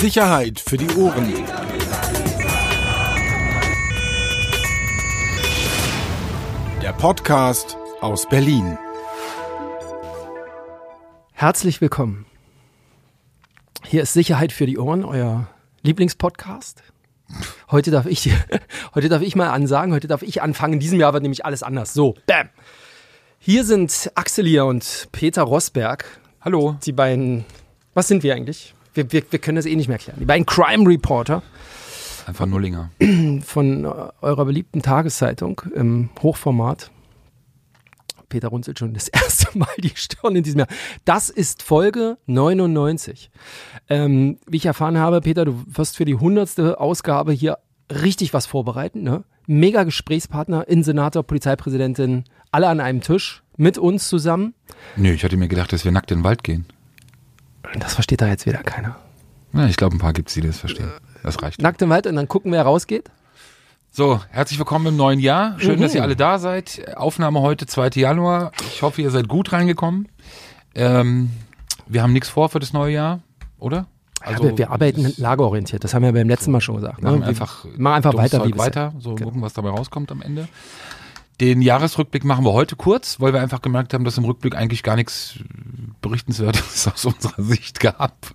Sicherheit für die Ohren. Der Podcast aus Berlin. Herzlich willkommen. Hier ist Sicherheit für die Ohren, euer Lieblingspodcast. Heute darf ich, heute darf ich mal ansagen, heute darf ich anfangen. In diesem Jahr wird nämlich alles anders. So, bam. Hier sind Axelia und Peter Rosberg. Hallo. Die beiden, was sind wir eigentlich? Wir, wir, wir können das eh nicht mehr erklären. Die beiden Crime Reporter Einfach Nullinger. von äh, eurer beliebten Tageszeitung im Hochformat. Peter runzelt schon das erste Mal die Stirn in diesem Jahr. Das ist Folge 99. Ähm, wie ich erfahren habe, Peter, du wirst für die hundertste Ausgabe hier richtig was vorbereiten. Ne? Mega Gesprächspartner, Insenator, Polizeipräsidentin, alle an einem Tisch mit uns zusammen. Nö, ich hatte mir gedacht, dass wir nackt in den Wald gehen. Das versteht da jetzt wieder keiner. Ja, ich glaube, ein paar gibt's, die das verstehen. Das reicht. Nackt im Wald und dann gucken, wer rausgeht. So, herzlich willkommen im neuen Jahr. Schön, Mhm. dass ihr alle da seid. Aufnahme heute, 2. Januar. Ich hoffe, ihr seid gut reingekommen. Ähm, wir haben nichts vor für das neue Jahr, oder? ja, wir, wir arbeiten lagerorientiert, das haben wir beim letzten Mal schon gesagt. machen ne? Wir einfach, machen einfach weiter, Zeug wie bisher. weiter, so Genau. gucken, was dabei rauskommt am Ende. Den Jahresrückblick machen wir heute kurz, weil wir einfach gemerkt haben, dass im Rückblick eigentlich gar nichts Berichtenswertes aus unserer Sicht gab.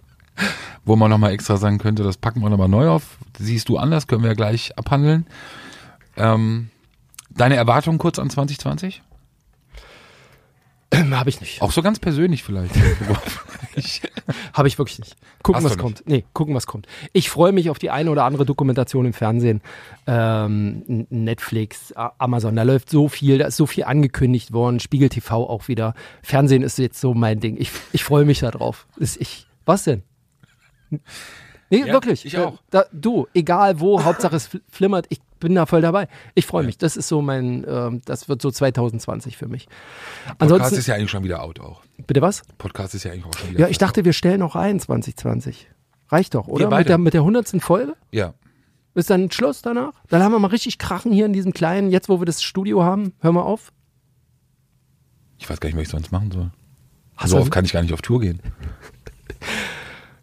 Wo man nochmal extra sagen könnte, das packen wir nochmal neu auf. Siehst du anders, können wir ja gleich abhandeln. Ähm, deine Erwartungen kurz an 2020? Habe ich nicht. Auch so ganz persönlich vielleicht. Ich- Habe ich wirklich nicht. Gucken, Hast was nicht? kommt. Nee, gucken, was kommt. Ich freue mich auf die eine oder andere Dokumentation im Fernsehen. Ähm, Netflix, Amazon, da läuft so viel, da ist so viel angekündigt worden. Spiegel TV auch wieder. Fernsehen ist jetzt so mein Ding. Ich, ich freue mich da drauf. Ist ich, was denn? Nee, Ja, wirklich. ich auch. Da, du, egal wo, Hauptsache es fl- flimmert, ich bin da voll dabei. Ich freue mich. Das ist so mein, ähm, das wird so 2020 für mich. Podcast Ansonsten, ist ja eigentlich schon wieder out auch. bitte was? Podcast ist ja eigentlich auch schon wieder Ja, ich dachte, wir stellen noch ein 2020. Reicht doch, oder? Mit der, mit der 100. Folge? Ja. Ist dann Schluss danach? Dann haben wir mal richtig Krachen hier in diesem kleinen, jetzt wo wir das Studio haben. Hör mal auf. Ich weiß gar nicht, was ich sonst machen soll. Hast so oft kann ich gar nicht auf Tour gehen.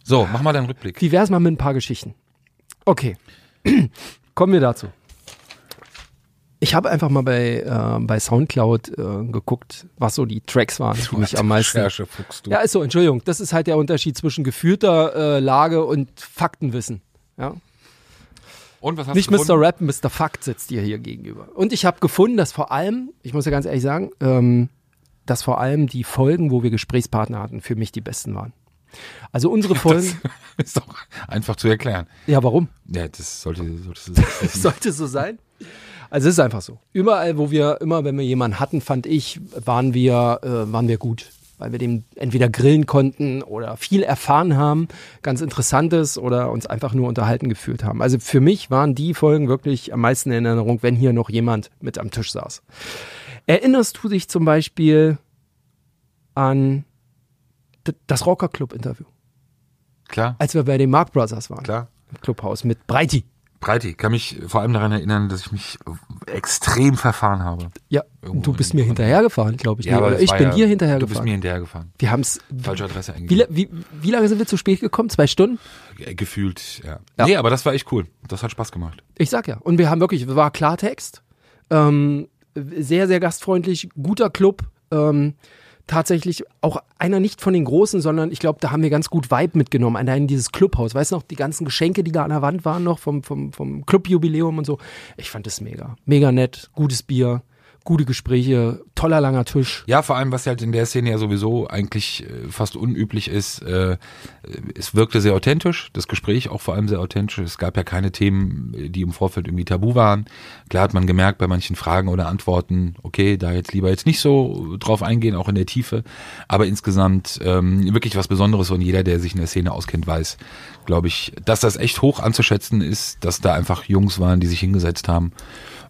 So, mach mal deinen Rückblick. Wie wär's mal mit ein paar Geschichten? Okay. Kommen wir dazu. Ich habe einfach mal bei, äh, bei Soundcloud äh, geguckt, was so die Tracks waren, die mich am meisten. Recherchefuchs, du. Ja, ist so, Entschuldigung. Das ist halt der Unterschied zwischen geführter äh, Lage und Faktenwissen. Ja? Und was hast Nicht du gefunden? Mr. Rap, Mr. Fakt sitzt dir hier gegenüber. Und ich habe gefunden, dass vor allem, ich muss ja ganz ehrlich sagen, ähm, dass vor allem die Folgen, wo wir Gesprächspartner hatten, für mich die besten waren. Also unsere Folgen. Das ist doch einfach zu erklären. ja, warum? Ja, das sollte, solltest du selbst wissen. Sollte so sein? Also es ist einfach so. Überall, wo wir, immer wenn wir jemanden hatten, fand ich, waren wir, äh, waren wir gut. Weil wir dem entweder grillen konnten oder viel erfahren haben, ganz Interessantes oder uns einfach nur unterhalten gefühlt haben. Also für mich waren die Folgen wirklich am meisten in Erinnerung, wenn hier noch jemand mit am Tisch saß. Erinnerst du dich zum Beispiel an das Rocker Club Interview, Klar, als wir bei den Mark Brothers waren? klar. Im Clubhaus mit Breiti. Breiti, kann mich vor allem daran erinnern, dass ich mich extrem verfahren habe. Ja, Irgendwo du bist mir hinterhergefahren, glaube ich. Nee, oder das ich bin ja, dir Du bist hinterhergefahren. mir hinterhergefahren. Wir haben es. Falsche Adresse Wie, eingegeben. la- wie, wie lange sind wir zu spät gekommen? Zwei Stunden? Ge- Gefühlt, ja. Ja. Nee, aber das war echt cool. Das hat Spaß gemacht. Ich sag ja. Und wir haben wirklich, war Klartext. Ähm, sehr, sehr gastfreundlich, guter Club. Ähm, tatsächlich auch einer nicht von den Großen, sondern ich glaube, da haben wir ganz gut Vibe mitgenommen. Allein dieses Clubhaus. Weißt du noch, die ganzen Geschenke, die da an der Wand waren noch vom, vom, vom Clubjubiläum und so. Ich fand das mega. Mega nett, gutes Bier, gute Gespräche, toller langer Tisch. Ja, vor allem, was halt in der Szene ja sowieso eigentlich äh, fast unüblich ist, äh, es wirkte sehr authentisch, das Gespräch auch vor allem sehr authentisch. Es gab ja keine Themen, äh, die im Vorfeld irgendwie tabu waren. Klar hat man gemerkt bei manchen Fragen oder Antworten, okay, da jetzt lieber jetzt nicht so drauf eingehen, auch in der Tiefe. Aber insgesamt ähm, wirklich was Besonderes und jeder, der sich in der Szene auskennt, weiß, glaube ich, dass das echt hoch anzuschätzen ist, dass da einfach Jungs waren, die sich hingesetzt haben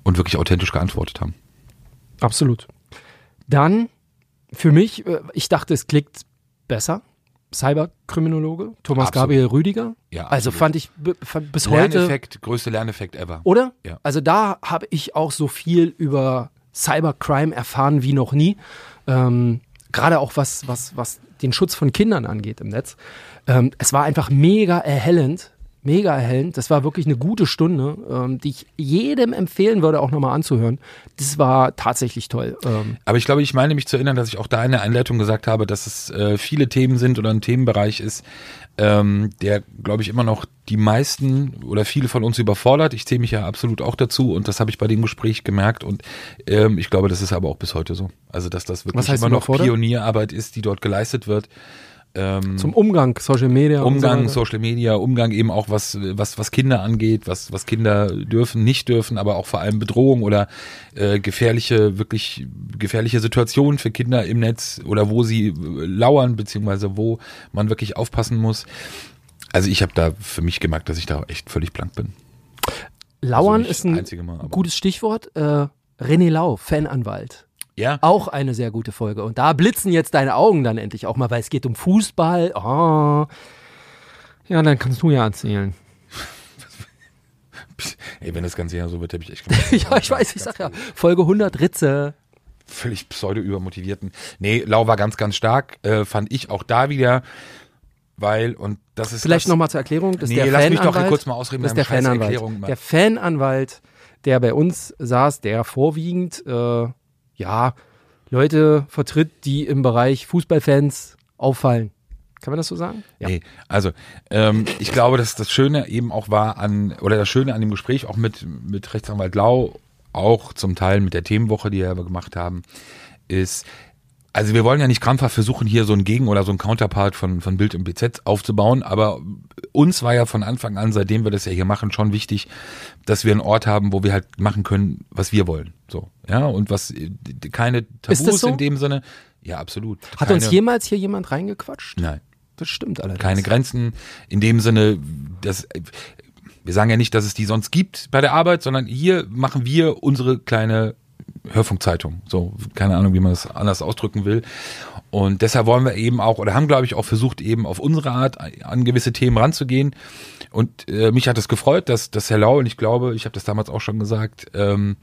und wirklich authentisch geantwortet haben. Absolut. Dann für mich, äh, ich dachte, es klickt besser. Cyberkriminologe, Thomas Absolut. Gabriel Rüdiger. Ja, also fand ich fand bis heute. Lerneffekt, größte Lerneffekt ever. Oder? Ja. Also da habe ich auch so viel über Cybercrime erfahren wie noch nie. Ähm, gerade auch was, was, was den Schutz von Kindern angeht im Netz. Ähm, es war einfach mega erhellend, mega erhellend. Das war wirklich eine gute Stunde, ähm, die ich jedem empfehlen würde, auch nochmal anzuhören. Das war tatsächlich toll. Ähm, Aber ich glaube, ich meine mich zu erinnern, dass ich auch da in der Einleitung gesagt habe, dass es äh, viele Themen sind oder ein Themenbereich ist, ähm, der, glaube ich, immer noch die meisten oder viele von uns überfordert. Ich zähle mich ja absolut auch dazu und das habe ich bei dem Gespräch gemerkt und ähm, ich glaube, das ist aber auch bis heute so. Also, dass das wirklich immer noch? Pionierarbeit ist, die dort geleistet wird. Ähm, zum Umgang, Social Media. so Umgang, weiter. Social Media, Umgang eben auch was, was, was Kinder angeht, was, was Kinder dürfen, nicht dürfen, aber auch vor allem Bedrohung oder äh, gefährliche, wirklich gefährliche Situationen für Kinder im Netz oder wo sie äh, lauern, beziehungsweise wo man wirklich aufpassen muss. Also ich habe da für mich gemerkt, dass ich da echt völlig blank bin. Lauern Also ist ein Mal, gutes Stichwort. Äh, René Lau, Fananwalt. Ja, Auch eine sehr gute Folge. Und da blitzen jetzt deine Augen dann endlich auch mal, weil es geht um Fußball. Oh. Ja, dann kannst du ja erzählen. ey, wenn das ganze Jahr so wird, habe ich echt gemerkt. ja, ich weiß, ich sag ja. Folge 100 Ritze. völlig pseudo übermotivierten. Nee, Lau war ganz, ganz stark, äh, fand ich auch da wieder, weil, und das ist Vielleicht nochmal zur Erklärung. Das ist Nee, der lass mich doch Fananwalt. kurz mal ausreden Das ist der Fananwalt. Der Fananwalt, der bei uns saß, der vorwiegend, äh, ja, Leute vertritt, die im Bereich Fußballfans auffallen. Kann man das so sagen? Nee, also ähm, ich glaube, dass das Schöne eben auch war an, oder das Schöne an dem Gespräch auch mit, mit Rechtsanwalt Lau, auch zum Teil mit der Themenwoche, die wir gemacht haben, ist, also wir wollen ja nicht krampfhaft versuchen, hier so ein Gegen- oder so ein Counterpart von, von Bild und BZ aufzubauen, aber uns war ja von Anfang an, seitdem wir das ja hier machen, schon wichtig, dass wir einen Ort haben, wo wir halt machen können, was wir wollen. So, ja, und was äh, keine Tabus so? in dem Sinne. Ja, absolut. Hat keine, uns jemals hier jemand reingequatscht? Nein Das stimmt allerdings. keine Grenzen in dem Sinne, dass wir sagen ja nicht, dass es die sonst gibt bei der Arbeit, sondern hier machen wir unsere kleine Hörfunkzeitung. So, keine Ahnung, wie man das anders ausdrücken will. Und deshalb wollen wir eben auch, oder haben, glaube ich, auch versucht, eben auf unsere Art an gewisse Themen ranzugehen. Und äh, mich hat es gefreut, dass, dass Herr Lau, und ich glaube, ich habe das damals auch schon gesagt, ähm,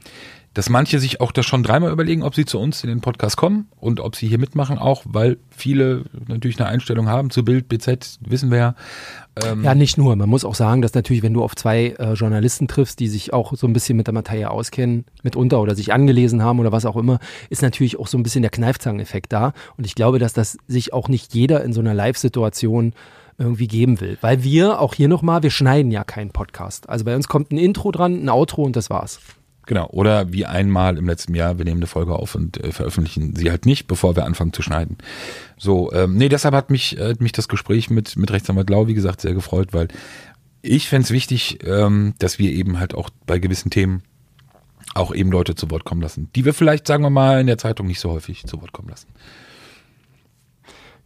dass manche sich auch das schon dreimal überlegen, ob sie zu uns in den Podcast kommen und ob sie hier mitmachen, auch weil viele natürlich eine Einstellung haben zu Bild, BZ, wissen wir ja. Ähm, Ja, nicht nur. Man muss auch sagen, dass natürlich, wenn du auf zwei äh, Journalisten triffst, die sich auch so ein bisschen mit der Materie auskennen, mitunter oder sich angelesen haben oder was auch immer, ist natürlich auch so ein bisschen der Kneifzangeneffekt da. Und ich glaube, dass das sich auch nicht jeder in so einer Live-Situation irgendwie geben will. Weil wir, auch hier nochmal, wir schneiden ja keinen Podcast. Also bei uns kommt ein Intro dran, ein Outro und das war's. Genau. Oder wie einmal im letzten Jahr, wir nehmen eine Folge auf und äh, veröffentlichen sie halt nicht, bevor wir anfangen zu schneiden. So, ähm, nee, deshalb hat mich, äh, mich das Gespräch mit, mit Rechtsanwalt Lau, wie gesagt, sehr gefreut, weil ich fänd's wichtig, ähm, dass wir eben halt auch bei gewissen Themen auch eben Leute zu Wort kommen lassen, die wir vielleicht, sagen wir mal, in der Zeitung nicht so häufig zu Wort kommen lassen.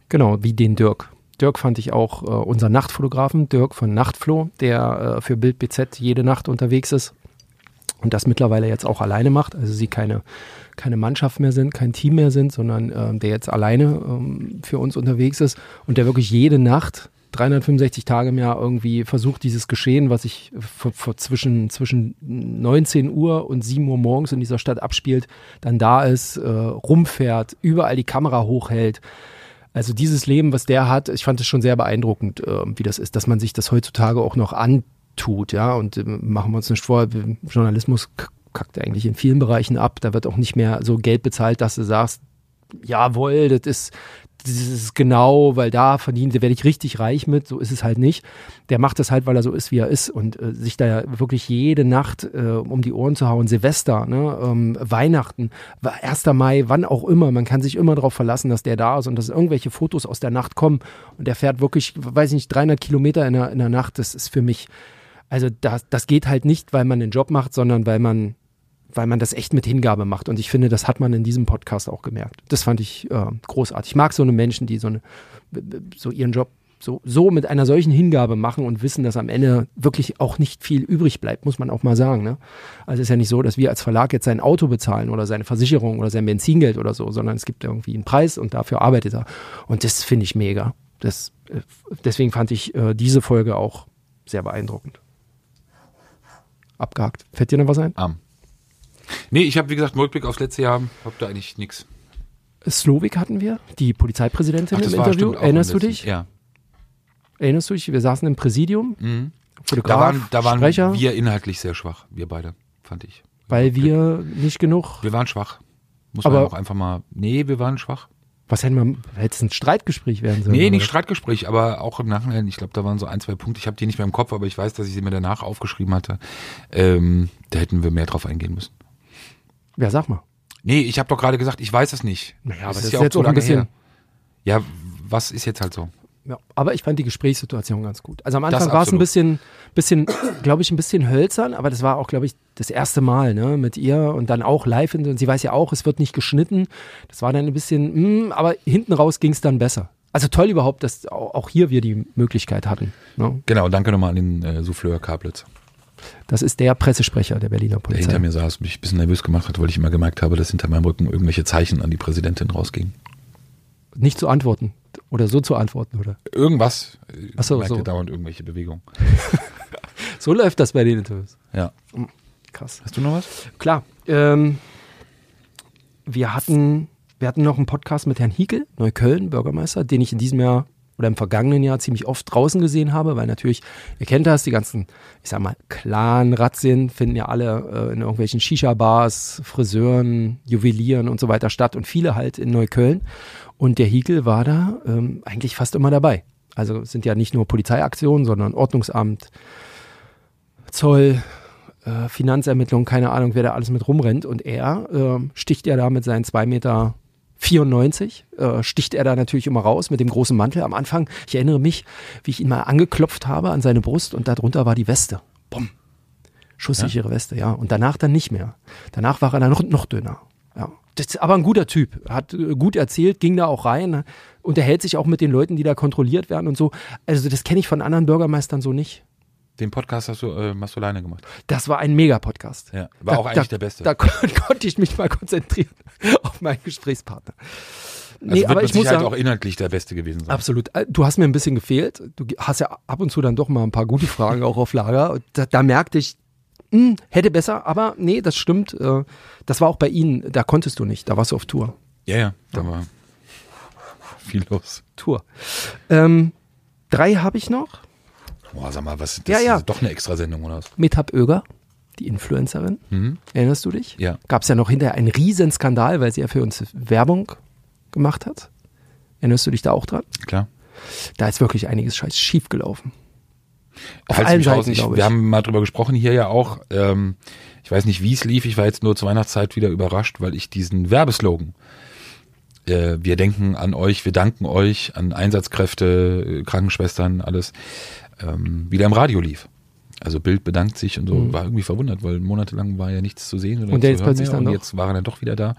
Genau, wie den Dirk. Dirk fand ich auch äh, unser Nachtfotografen, Dirk von Nachtflo, der äh, für Bild BZ jede Nacht unterwegs ist und das mittlerweile jetzt auch alleine macht. Also sie keine, keine Mannschaft mehr sind, kein Team mehr sind, sondern ähm, der jetzt alleine ähm, für uns unterwegs ist und der wirklich jede Nacht 365 Tage im Jahr irgendwie versucht, dieses Geschehen, was sich vor, vor zwischen, zwischen 19 Uhr und 7 Uhr morgens in dieser Stadt abspielt, dann da ist, äh, rumfährt, überall die Kamera hochhält. Also dieses Leben, was der hat, ich fand es schon sehr beeindruckend, äh, wie das ist, dass man sich das heutzutage auch noch antut, ja. Und äh, machen wir uns nicht vor, Journalismus kackt eigentlich in vielen Bereichen ab. Da wird auch nicht mehr so Geld bezahlt, dass du sagst, jawohl, das ist, das ist genau, weil da verdient, da werde ich richtig reich mit, so ist es halt nicht. Der macht das halt, weil er so ist, wie er ist und äh, sich da ja wirklich jede Nacht äh, um die Ohren zu hauen, Silvester, ne, ähm, Weihnachten, 1. Mai, wann auch immer, man kann sich immer darauf verlassen, dass der da ist und dass irgendwelche Fotos aus der Nacht kommen und der fährt wirklich, weiß ich nicht, 300 Kilometer in der, in der Nacht, das ist für mich, also das, das geht halt nicht, weil man den Job macht, sondern weil man weil man das echt mit Hingabe macht. Und ich finde, das hat man in diesem Podcast auch gemerkt. Das fand ich äh, großartig. Ich mag so eine Menschen, die so, eine, so ihren Job so, so mit einer solchen Hingabe machen und wissen, dass am Ende wirklich auch nicht viel übrig bleibt, muss man auch mal sagen. Ne? Also es ist ja nicht so, dass wir als Verlag jetzt sein Auto bezahlen oder seine Versicherung oder sein Benzingeld oder so, sondern es gibt irgendwie einen Preis und dafür arbeitet er. Und das finde ich mega. Das, äh, deswegen fand ich äh, diese Folge auch sehr beeindruckend. Abgehakt. Fällt dir noch was ein? Arm. Nee, ich habe, wie gesagt, Rückblick aufs letzte Jahr, hab da eigentlich nix. Slowik hatten wir, die Polizeipräsidentin Ach, das im Interview. Erinnerst du dich? Ja. Erinnerst du dich? Wir saßen im Präsidium, Mhm. Fotograf, Da waren, da waren Sprecher, wir inhaltlich sehr schwach, wir beide, fand ich. weil wir nicht genug. Wir waren schwach. Muss Aber- man auch einfach mal. Nee, wir waren schwach. Was hätten wir? Hätte es ein Streitgespräch werden sollen? Nee, nicht? Streitgespräch, aber auch im Nachhinein. Ich glaube, da waren so ein, zwei Punkte. Ich habe die nicht mehr im Kopf, aber ich weiß, dass ich sie mir danach aufgeschrieben hatte. Ähm, da hätten wir mehr drauf eingehen müssen. Ja, sag mal. Nee, ich habe doch gerade gesagt, ich weiß es nicht. Naja, aber Es das ist ja jetzt zu auch ein bisschen- her. Ja, was ist jetzt halt so? Ja, aber ich fand die Gesprächssituation ganz gut. Also am Anfang war es ein bisschen, bisschen glaube ich, ein bisschen hölzern, aber das war auch, glaube ich, das erste Mal ne, mit ihr und dann auch live. Und sie weiß ja auch, es wird nicht geschnitten. Das war dann ein bisschen, mm, aber hinten raus ging es dann besser. Also toll überhaupt, dass au- auch hier wir die Möglichkeit hatten. Ne? Genau, danke nochmal an den äh, Souffleur Kablitz, Das ist der Pressesprecher der Berliner der Polizei. hinter mir saß und mich ein bisschen nervös gemacht hat, weil ich immer gemerkt habe, dass hinter meinem Rücken irgendwelche Zeichen an die Präsidentin rausgingen. Nicht zu antworten oder so zu antworten, oder? Irgendwas. Ach so, so. dauernd irgendwelche Bewegungen. So läuft das bei den Interviews. Ja. Krass. Hast du noch was? Klar. Ähm, wir hatten, wir hatten noch einen Podcast mit Herrn Hiekel, Neukölln, Bürgermeister, den ich in diesem Jahr oder im vergangenen Jahr ziemlich oft draußen gesehen habe, weil natürlich, ihr kennt das, die ganzen, ich sag mal, Clan-Razzien finden ja alle äh, in irgendwelchen Shisha-Bars, Friseuren, Juwelieren und so weiter statt und viele halt in Neukölln. Und der Hiekel war da ähm, eigentlich fast immer dabei. Also sind ja nicht nur Polizeiaktionen, sondern Ordnungsamt, Zoll, äh, Finanzermittlungen, keine Ahnung, wer da alles mit rumrennt. Und er äh, sticht ja da mit seinen 2 Meter 94, äh, sticht er da natürlich immer raus mit dem großen Mantel. Am Anfang, ich erinnere mich, wie ich ihn mal angeklopft habe an seine Brust und darunter war die Weste. Bumm. Schusssichere Weste, ja. Und danach dann nicht mehr. Danach war er dann noch, noch dünner. Ja. Das ist aber ein guter Typ. Hat äh, gut erzählt, ging da auch rein, unterhält sich auch mit den Leuten, die da kontrolliert werden und so. Also das kenne ich von anderen Bürgermeistern so nicht. Den Podcast hast du, äh, hast du alleine gemacht. Das war ein Mega-Podcast. Ja. War auch eigentlich der beste. Da kon konnte ich mich mal konzentrieren auf meinen Gesprächspartner. also Nee, wird aber ich muss sagen, auch inhaltlich der beste gewesen sein. absolut. Äh, Du hast mir ein bisschen gefehlt. Du hast ja ab und zu dann doch mal ein paar gute Fragen auch auf Lager. Da, da merkte ich, hm, hätte besser, aber nee, das stimmt. äh, Das war auch bei Ihnen, da konntest du nicht, da warst du auf Tour. Ja, ja, da war viel los. Tour. Ähm, drei habe ich noch. Boah, sag mal, was, das Ja, ja. ist doch eine Extrasendung oder was? Metab Oeger, die Influencerin. Mhm. Erinnerst du dich? Ja. Gab es ja noch hinterher einen Riesenskandal, weil sie ja für uns Werbung gemacht hat. Erinnerst du dich da auch dran? Klar. Da ist wirklich einiges scheiß schief gelaufen. Auf Halt's allen. Seiten, ich, ich. Wir haben mal drüber gesprochen hier ja auch. Ähm, ich weiß nicht, wie es lief. Ich war jetzt nur zur Weihnachtszeit wieder überrascht, weil ich diesen Werbeslogan äh, wir denken an euch, wir danken euch, an Einsatzkräfte, äh, Krankenschwestern, alles, ähm, wieder im Radio lief. Also Bild bedankt sich und so, war irgendwie verwundert, weil monatelang war ja nichts zu sehen oder Mhm. Und der zu jetzt hören mehr und jetzt war er dann doch wieder da.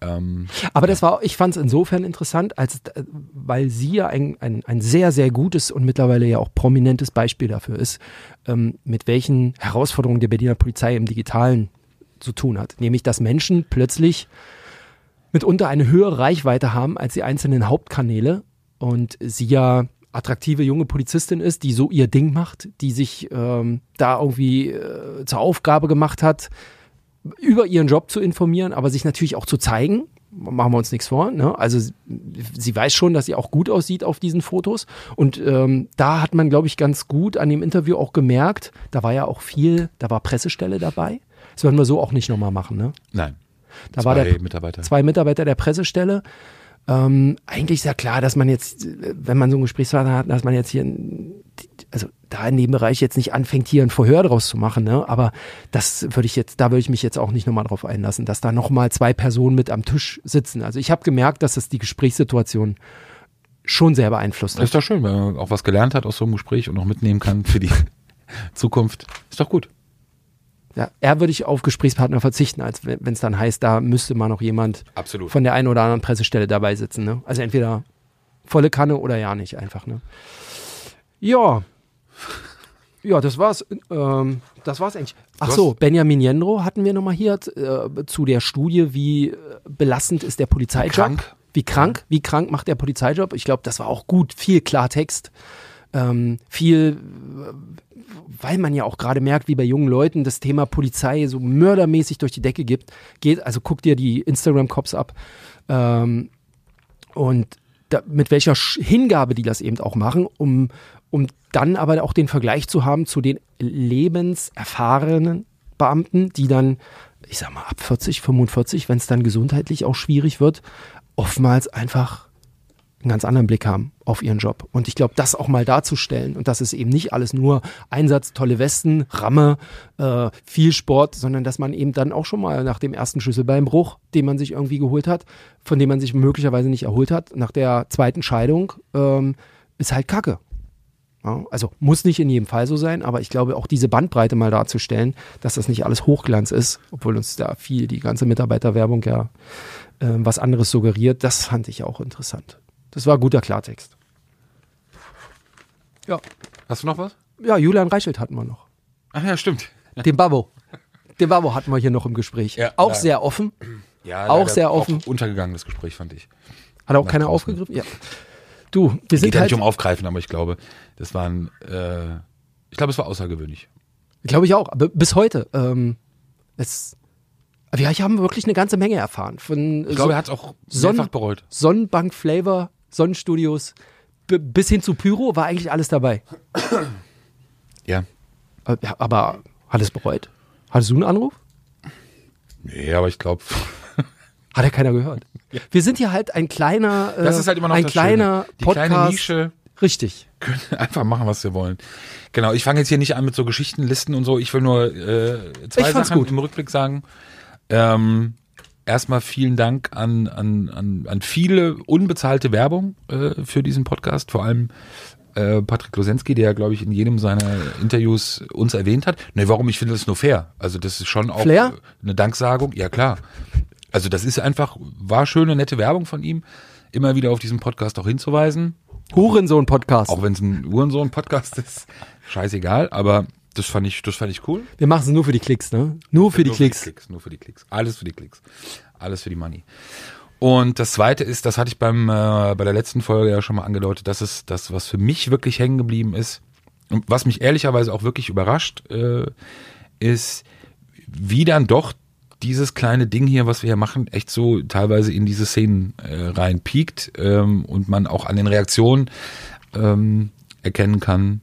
Ähm, Aber das war, ich fand es insofern interessant, als äh, weil sie ja ein, ein, ein sehr, sehr gutes und mittlerweile ja auch prominentes Beispiel dafür ist, ähm, mit welchen Herausforderungen der Berliner Polizei im Digitalen zu tun hat. Nämlich, dass Menschen plötzlich mitunter eine höhere Reichweite haben als die einzelnen Hauptkanäle und sie ja attraktive junge Polizistin ist, die so ihr Ding macht, die sich ähm, da irgendwie äh, zur Aufgabe gemacht hat, über ihren Job zu informieren, aber sich natürlich auch zu zeigen. Machen wir uns nichts vor. Ne? Also sie- weiß schon, dass sie auch gut aussieht auf diesen Fotos. Und ähm, da hat man, glaube ich, ganz gut an dem Interview auch gemerkt, da war ja auch viel, da war Pressestelle dabei. Das würden wir so auch nicht nochmal machen. Ne? nein. Da Zwei war der Mitarbeiter. zwei Mitarbeiter der Pressestelle. Ähm, eigentlich ist ja klar, dass man jetzt, wenn man so einen Gesprächspartner hat, dass man jetzt hier, ein- also da in dem Bereich jetzt nicht anfängt, hier ein Verhör draus zu machen, ne? Aber das würde ich jetzt, da würde ich mich jetzt auch nicht nochmal drauf einlassen, dass da nochmal zwei Personen mit am Tisch sitzen. Also ich habe gemerkt, dass das die Gesprächssituation schon sehr beeinflusst hat. ist doch schön, wenn man auch was gelernt hat aus so einem Gespräch und auch mitnehmen kann für die Zukunft. Ist doch gut. Ja, eher würde ich auf Gesprächspartner verzichten, als wenn es dann heißt, da müsste mal noch jemand Absolut. von der einen oder anderen Pressestelle dabei sitzen. Ne? Also entweder volle Kanne oder ja nicht einfach. Ne? Ja. Ja, das war's. Ähm, das war's eigentlich. Ach so, Benjamin Jendro hatten wir nochmal hier äh, zu der Studie, wie äh, belastend ist der Polizeijob. krank. Wie krank, wie krank macht der Polizeijob? Ich glaube, das war auch gut, viel Klartext. Ähm, viel, weil man ja auch gerade merkt, wie bei jungen Leuten das Thema Polizei so mördermäßig durch die Decke gibt, geht, also guck dir die Instagram-Cops ab. Ähm, und da, mit welcher Hingabe die das eben auch machen, um, um dann aber auch den Vergleich zu haben zu den lebenserfahrenen Beamten, die dann, ich sag mal, ab 40, 45, wenn es dann gesundheitlich auch schwierig wird, oftmals einfach einen ganz anderen Blick haben auf ihren Job. Und ich glaube, das auch mal darzustellen und das ist eben nicht alles nur Einsatz, tolle Westen, Ramme, äh, viel Sport, sondern dass man eben dann auch schon mal nach dem ersten Schlüsselbeinbruch, den man sich irgendwie geholt hat, von dem man sich möglicherweise nicht erholt hat, nach der zweiten Scheidung, ähm, ist halt Kacke. Ja, also muss nicht in jedem Fall so sein, aber ich glaube auch diese Bandbreite mal darzustellen, dass das nicht alles Hochglanz ist, obwohl uns da viel die ganze Mitarbeiterwerbung ja äh, was anderes suggeriert, das fand ich auch interessant. Das war guter Klartext. Ja, Hast du noch was? ja Julian Reichelt hatten wir noch. Ach ja, stimmt. Den Babbo. Den Babbo hatten wir hier noch im Gespräch. Ja, auch ja. sehr offen. Ja, Auch leider sehr offen. Auch untergegangen, das Gespräch, fand ich. Hat auch Nach keiner draußen. aufgegriffen? Ja. Du, wir Geht sind ja halt, nicht um Aufgreifen, aber ich glaube, das waren, äh, ich glaube, es war außergewöhnlich. glaube ich auch, aber bis heute. Ähm, es, wir haben wirklich eine ganze Menge erfahren. Von Ich glaube, er hat es auch mehrfach bereut. Sonnenbank Flavor, Sonnenstudios, bis hin zu Pyro war eigentlich alles dabei. Ja. Äh, ja, aber hat es bereut? Hattest du einen Anruf? Nee, aber ich glaube, Hat ja keiner gehört. Wir sind hier halt ein kleiner, äh, das ist halt immer noch ein das kleiner Schöne. Die Podcast. kleine Nische Richtig. können einfach machen, was wir wollen. Genau, ich fange jetzt hier nicht an mit so Geschichtenlisten und so. Ich will nur äh, zwei Sachen gut. im Rückblick sagen. Ähm, erstmal vielen Dank an, an, an, an viele unbezahlte Werbung äh, für diesen Podcast, vor allem äh, Patrick Losensky, der, glaube ich, in jedem seiner Interviews uns erwähnt hat. Ne, warum? Ich finde das nur fair. Also das ist schon auch Flair? eine Danksagung. Ja, klar. Also das ist einfach, war schöne, nette Werbung von ihm, immer wieder auf diesen Podcast auch hinzuweisen. Hurensohn-Podcast. Auch wenn es ein Uhrensohn-Podcast ist, scheißegal, aber das fand ich, das fand ich cool. Wir machen es nur für die Klicks, ne? Nur für die Nur Klicks. Für die Klicks. Nur für die Klicks. Alles für die Klicks. Alles für die Money. Und das zweite ist, das hatte ich beim, äh, bei der letzten Folge ja schon mal angedeutet, das ist das, was für mich wirklich hängen geblieben ist und was mich ehrlicherweise auch wirklich überrascht, äh, ist, wie dann doch dieses kleine Ding hier, was wir hier machen, echt so teilweise in diese Szenen äh, reinpiekt ähm, und man auch an den Reaktionen ähm, erkennen kann,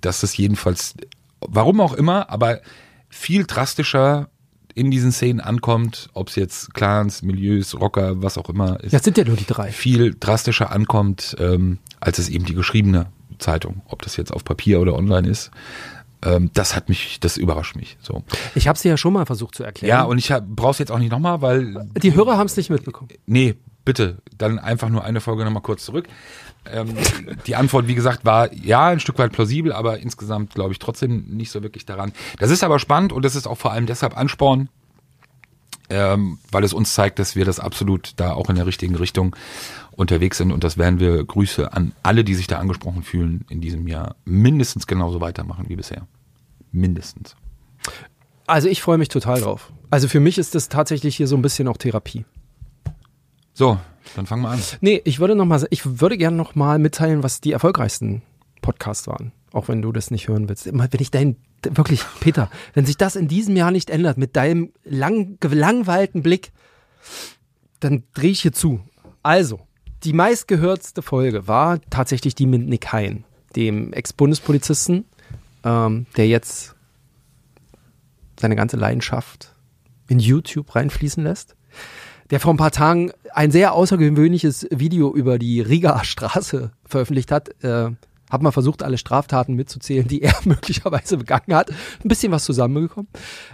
dass das jedenfalls, warum auch immer, aber viel drastischer in diesen Szenen ankommt, ob es jetzt Clans, Milieus, Rocker, was auch immer ist, Das sind ja nur die drei. viel drastischer ankommt, ähm, als es eben die geschriebene Zeitung, ob das jetzt auf Papier oder online ist. Ähm, das hat mich, das überrascht mich. So. Ich habe sie ja schon mal versucht zu erklären. Ja, und ich brauch's jetzt auch nicht nochmal, weil die Hörer haben es nicht mitbekommen. Nee, bitte, dann einfach nur eine Folge nochmal kurz zurück. Ähm, die Antwort, wie gesagt, war ja ein Stück weit plausibel, aber insgesamt glaube ich trotzdem nicht so wirklich daran. Das ist aber spannend und das ist auch vor allem deshalb Ansporn, ähm, weil es uns zeigt, dass wir das absolut da auch in der richtigen Richtung unterwegs sind und das werden wir Grüße an alle, die sich da angesprochen fühlen, in diesem Jahr mindestens genauso weitermachen wie bisher. Mindestens. Also ich freue mich total drauf. Also für mich ist das tatsächlich hier so ein bisschen auch Therapie. So, dann fangen wir an. Nee, ich würde noch mal, ich würde gerne noch mal mitteilen, was die erfolgreichsten Podcasts waren. Auch wenn du das nicht hören willst. Wenn ich dein, wirklich, Peter, wenn sich das in diesem Jahr nicht ändert, mit deinem lang, gelangweilten Blick, dann drehe ich hier zu. Also, die meistgehörtste Folge war tatsächlich die mit Nick Hein, dem Ex-Bundespolizisten, ähm, der jetzt seine ganze Leidenschaft in YouTube reinfließen lässt der vor ein paar Tagen ein sehr außergewöhnliches Video über die Rigaer Straße veröffentlicht hat. Äh, hab mal versucht, alle Straftaten mitzuzählen, die er möglicherweise begangen hat. Ein bisschen was zusammengekommen.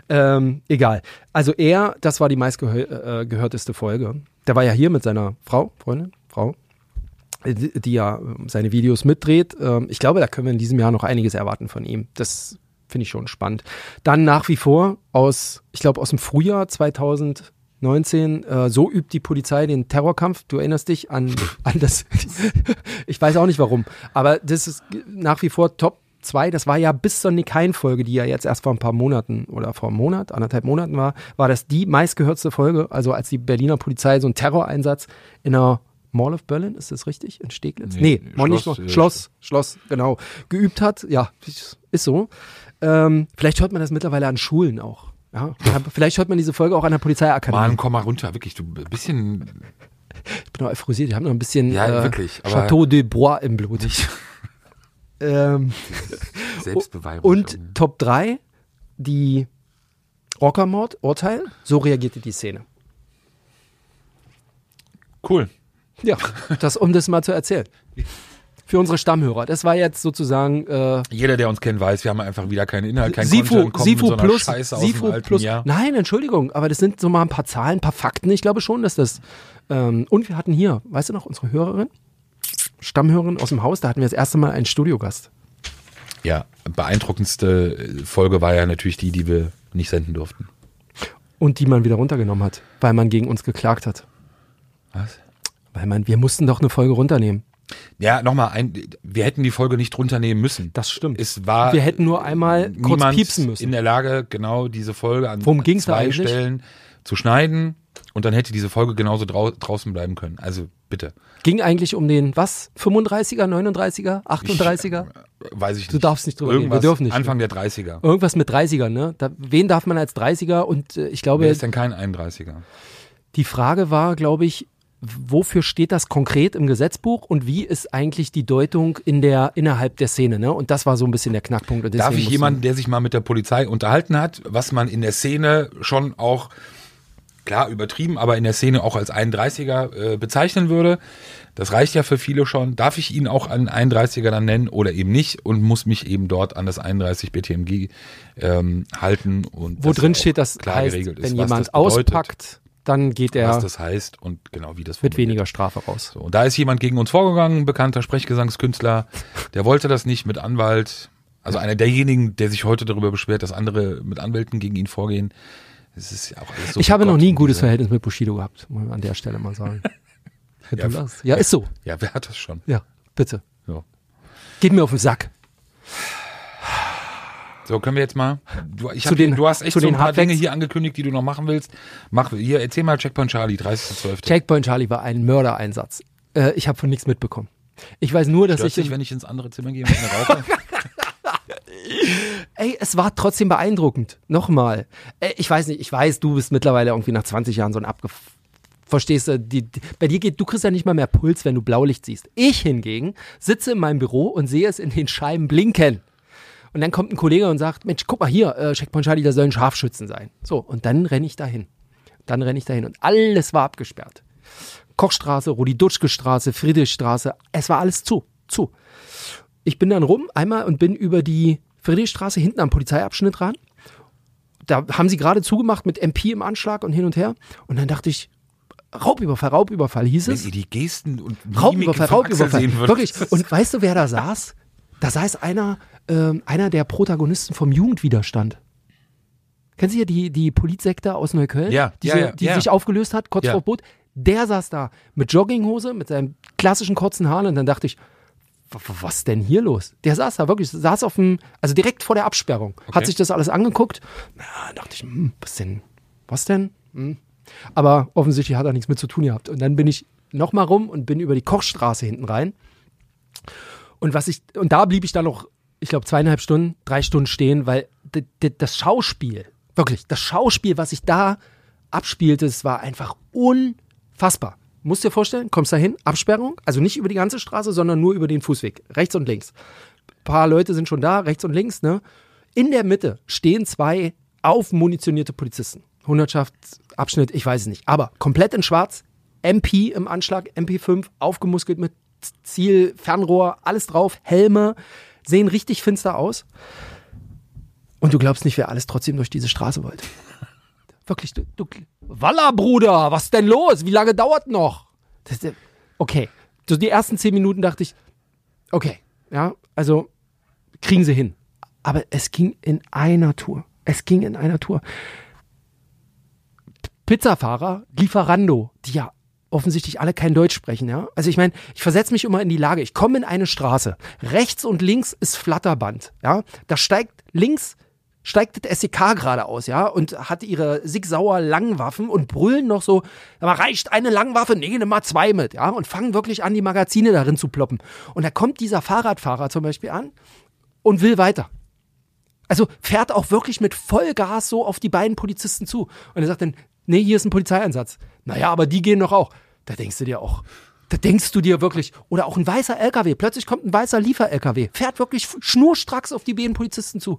Ähm, egal. Also er, das war die meistgehörteste Folge. Der war ja hier mit seiner Frau, Freundin, Frau, die ja seine Videos mitdreht. Ähm, ich glaube, da können wir in diesem Jahr noch einiges erwarten von ihm. Das finde ich schon spannend. Dann nach wie vor aus, ich glaube, aus dem Frühjahr 2019, äh, so übt die Polizei den Terrorkampf. Du erinnerst dich an, an das, ich weiß auch nicht warum, aber das ist nach wie vor Top 2. Das war ja bis zur Nick Hein-Folge, die ja jetzt erst vor ein paar Monaten oder vor einem Monat, anderthalb Monaten war, war das die meistgehörtste Folge. Also als die Berliner Polizei so einen Terroreinsatz in einer Mall of Berlin, ist das richtig? In Steglitz? Nee, Nee, Mall nicht Schloss, Mall, äh, Schloss, Schloss, genau. Geübt hat, ja, ist so. Ähm, vielleicht hört man das mittlerweile an Schulen auch. Ja, vielleicht hört man diese Folge auch an der Polizeiakademie. Mann, komm mal runter, wirklich, du ein bisschen Ich bin noch euphorisiert, ich habe noch ein bisschen Ja, äh, wirklich, Chateau de Bois im Blut. Ähm, Selbstbeweihräucherung. und Top 3, die Rockermord, Urteil, so reagierte die Szene. cool. Ja, das, um das mal zu erzählen. Für unsere Stammhörer. Das war jetzt sozusagen äh, Jeder, der uns kennt, weiß, wir haben einfach wieder keinen Inhalt, keinen Sifu, Content, Sifu mit so plus, Scheiße aus Sifu dem alten plus. Jahr. Nein, Entschuldigung, aber das sind so mal ein paar Zahlen, ein paar Fakten. Ich glaube schon, dass das. Ähm, und wir hatten hier, weißt du noch, unsere Hörerin, Stammhörerin aus dem Haus, da hatten wir das erste Mal einen Studiogast. Ja, beeindruckendste äh, Folge war ja natürlich die, die wir nicht senden durften. Und die man wieder runtergenommen hat, weil man gegen uns geklagt hat. Was? Weil man, wir mussten doch eine Folge runternehmen. Ja, nochmal, ein, wir hätten die Folge nicht runternehmen müssen. Das stimmt. Es war Wir hätten nur einmal kurz piepsen müssen. in der Lage, genau diese Folge an Worum ging's zwei eigentlich? Stellen zu schneiden und dann hätte diese Folge genauso drau draußen bleiben können. Also bitte. Ging eigentlich um den, was? 35er, 39er, 38er? Weiß ich nicht. Du darfst nicht drüber reden, wir Irgendwas dürfen nicht. Anfang der 30er. Irgendwas mit 30er, ne? Da, wen darf man als 30er? Und äh, ich glaube, Wer ist denn kein 31er? Die Frage war, glaube ich, wofür steht das konkret im Gesetzbuch und wie ist eigentlich die Deutung in der, innerhalb der Szene, ne? Und das war so ein bisschen der Knackpunkt. Und Darf ich jemanden, der sich mal mit der Polizei unterhalten hat, was man in der Szene schon auch, klar übertrieben, aber in der Szene auch als 31er äh, bezeichnen würde? Das reicht ja für viele schon. Darf ich ihn auch an 31er dann nennen oder eben nicht und muss mich eben dort an das 31 BTMG ähm, halten und Wo drin steht, dass klar heißt, geregelt ist, wenn jemand auspackt, dann geht er was das heißt und genau wie das mit weniger Strafe raus. so, und da ist jemand gegen uns vorgegangen, ein bekannter Sprechgesangskünstler, der wollte das nicht mit Anwalt. Also einer derjenigen, der sich heute darüber beschwert, dass andere mit Anwälten gegen ihn vorgehen. Es ist ja auch alles so ich habe noch Gott nie ein gutes Verhältnis mit Bushido gehabt, muss man an der Stelle mal sagen. Ja, Ja, du lachst. ja ist so. Ja, wer hat das schon? Ja, bitte. So. Geht mir auf den Sack. So, können wir jetzt mal. Du, ich Zu hab, den- du hast echt so ein den paar. Dinge hier angekündigt, die du noch machen willst. Mach hier, erzähl mal Checkpoint Charlie, 30.12. Checkpoint Charlie war ein Mördereinsatz. Äh, ich habe von nichts mitbekommen. Ich weiß nur, dass Stört ich. dich, wenn ich ins andere Zimmer gehe mit einer Rauche? Ey, es war trotzdem beeindruckend. Nochmal. Ey, ich weiß nicht, ich weiß, du bist mittlerweile irgendwie nach 20 Jahren so ein Abge... Verstehst du? Die, die, bei dir geht, du kriegst ja nicht mal mehr Puls, wenn du Blaulicht siehst. Ich hingegen sitze in meinem Büro und sehe es in den Scheiben blinken. Und dann kommt ein Kollege und sagt, Mensch, guck mal hier, äh, Checkpoint Charlie, da sollen Scharfschützen sein. So, und dann renne ich dahin. Dann renne ich dahin und alles war abgesperrt. Kochstraße, Rudi-Dutschke-Straße, Friedrichstraße, es war alles zu, zu. Ich bin dann rum einmal und bin über die Friedrichstraße hinten am Polizeiabschnitt ran. Da haben sie gerade zugemacht mit MP im Anschlag und hin und her. Und dann dachte ich, Raubüberfall, Raubüberfall hieß wenn es. ihr die Gesten und Raubüberfall, Axel Raubüberfall. würdet. Wirklich. Und weißt du, wer da saß? Da saß einer, ähm, einer der Protagonisten vom Jugendwiderstand. Kennen Sie ja die, die Politsekte aus Neukölln? Ja, Diese, ja, ja, die ja. sich aufgelöst hat, kurz vor Boot. Der saß da mit Jogginghose, mit seinem klassischen kurzen Haaren und dann dachte ich, was denn hier los? Der saß da wirklich, saß auf dem, also direkt vor der Absperrung, hat Okay. sich das alles angeguckt. Na, dachte ich, hm, was denn, was denn? Hm. Aber offensichtlich hat er nichts mit zu tun gehabt. Und dann bin ich nochmal rum und bin über die Kochstraße hinten rein. Und was ich, und da blieb ich dann noch, ich glaube, zweieinhalb Stunden, drei Stunden stehen, weil das Schauspiel, wirklich, das Schauspiel, was sich da abspielte, es war einfach unfassbar. Musst dir vorstellen, kommst da hin, Absperrung, also nicht über die ganze Straße, sondern nur über den Fußweg, rechts und links. Ein paar Leute sind schon da, rechts und links, ne? In der Mitte stehen zwei aufmunitionierte Polizisten. Hundertschaftsabschnitt, ich weiß es nicht, aber komplett in schwarz, MP im Anschlag, MP5, aufgemuskelt mit Ziel, Fernrohr, alles drauf, Helme, sehen richtig finster aus. Und du glaubst nicht, wer alles trotzdem durch diese Straße wollte. Wirklich, du, du Walla, Bruder, was ist denn los? Wie lange dauert noch? Das, ist- okay, so die ersten zehn Minuten dachte ich, okay, ja, also kriegen sie hin. Aber es ging in einer Tour. Es ging in einer Tour. Pizzafahrer, Lieferando, die ja offensichtlich alle kein Deutsch sprechen, ja. Also ich meine, ich versetze mich immer in die Lage, ich komme in eine Straße, rechts und links ist Flatterband, ja. Da steigt links steigt das SEK gerade aus, ja, und hat ihre Sig-Sauer Langwaffen und brüllen noch so, aber reicht eine Langwaffe? Nee, nimm mal zwei mit, ja, und fangen wirklich an, die Magazine darin zu ploppen. Und da kommt dieser Fahrradfahrer zum Beispiel an und will weiter. Also fährt auch wirklich mit Vollgas so auf die beiden Polizisten zu. Und er sagt dann, nee, hier ist ein Polizeieinsatz. Naja, aber die gehen doch auch. Da denkst du dir auch, da denkst du dir wirklich, oder auch ein weißer LKW, plötzlich kommt ein weißer Liefer-LKW, fährt wirklich schnurstracks auf die beiden Polizisten zu.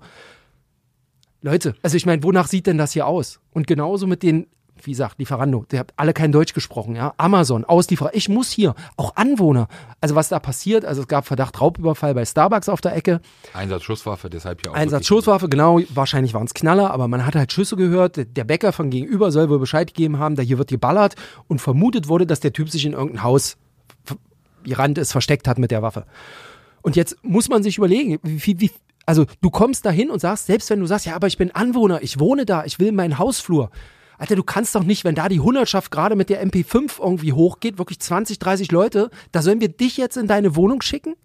Leute, also ich meine, wonach sieht denn das hier aus? Und genauso mit den, wie gesagt, Lieferando, der hat alle kein Deutsch gesprochen, ja. Amazon, Auslieferer, ich muss hier, auch Anwohner. Also was da passiert, also es gab Verdacht Raubüberfall bei Starbucks auf der Ecke. Einsatz Schusswaffe, deshalb ja auch. Einsatz Schusswaffe, genau, wahrscheinlich waren es Knaller, aber man hat halt Schüsse gehört. Der Bäcker von gegenüber soll wohl Bescheid gegeben haben, da hier wird geballert und vermutet wurde, dass der Typ sich in irgendein Haus gerannt ist, versteckt hat mit der Waffe. Und jetzt muss man sich überlegen, wie, wie, also du kommst dahin und sagst, selbst wenn du sagst, ja, aber ich bin Anwohner, ich wohne da, ich will meinen Hausflur. Alter, du kannst doch nicht, wenn da die Hundertschaft gerade mit der MP5 irgendwie hochgeht, wirklich 20, 30 Leute, da sollen wir dich jetzt in deine Wohnung schicken?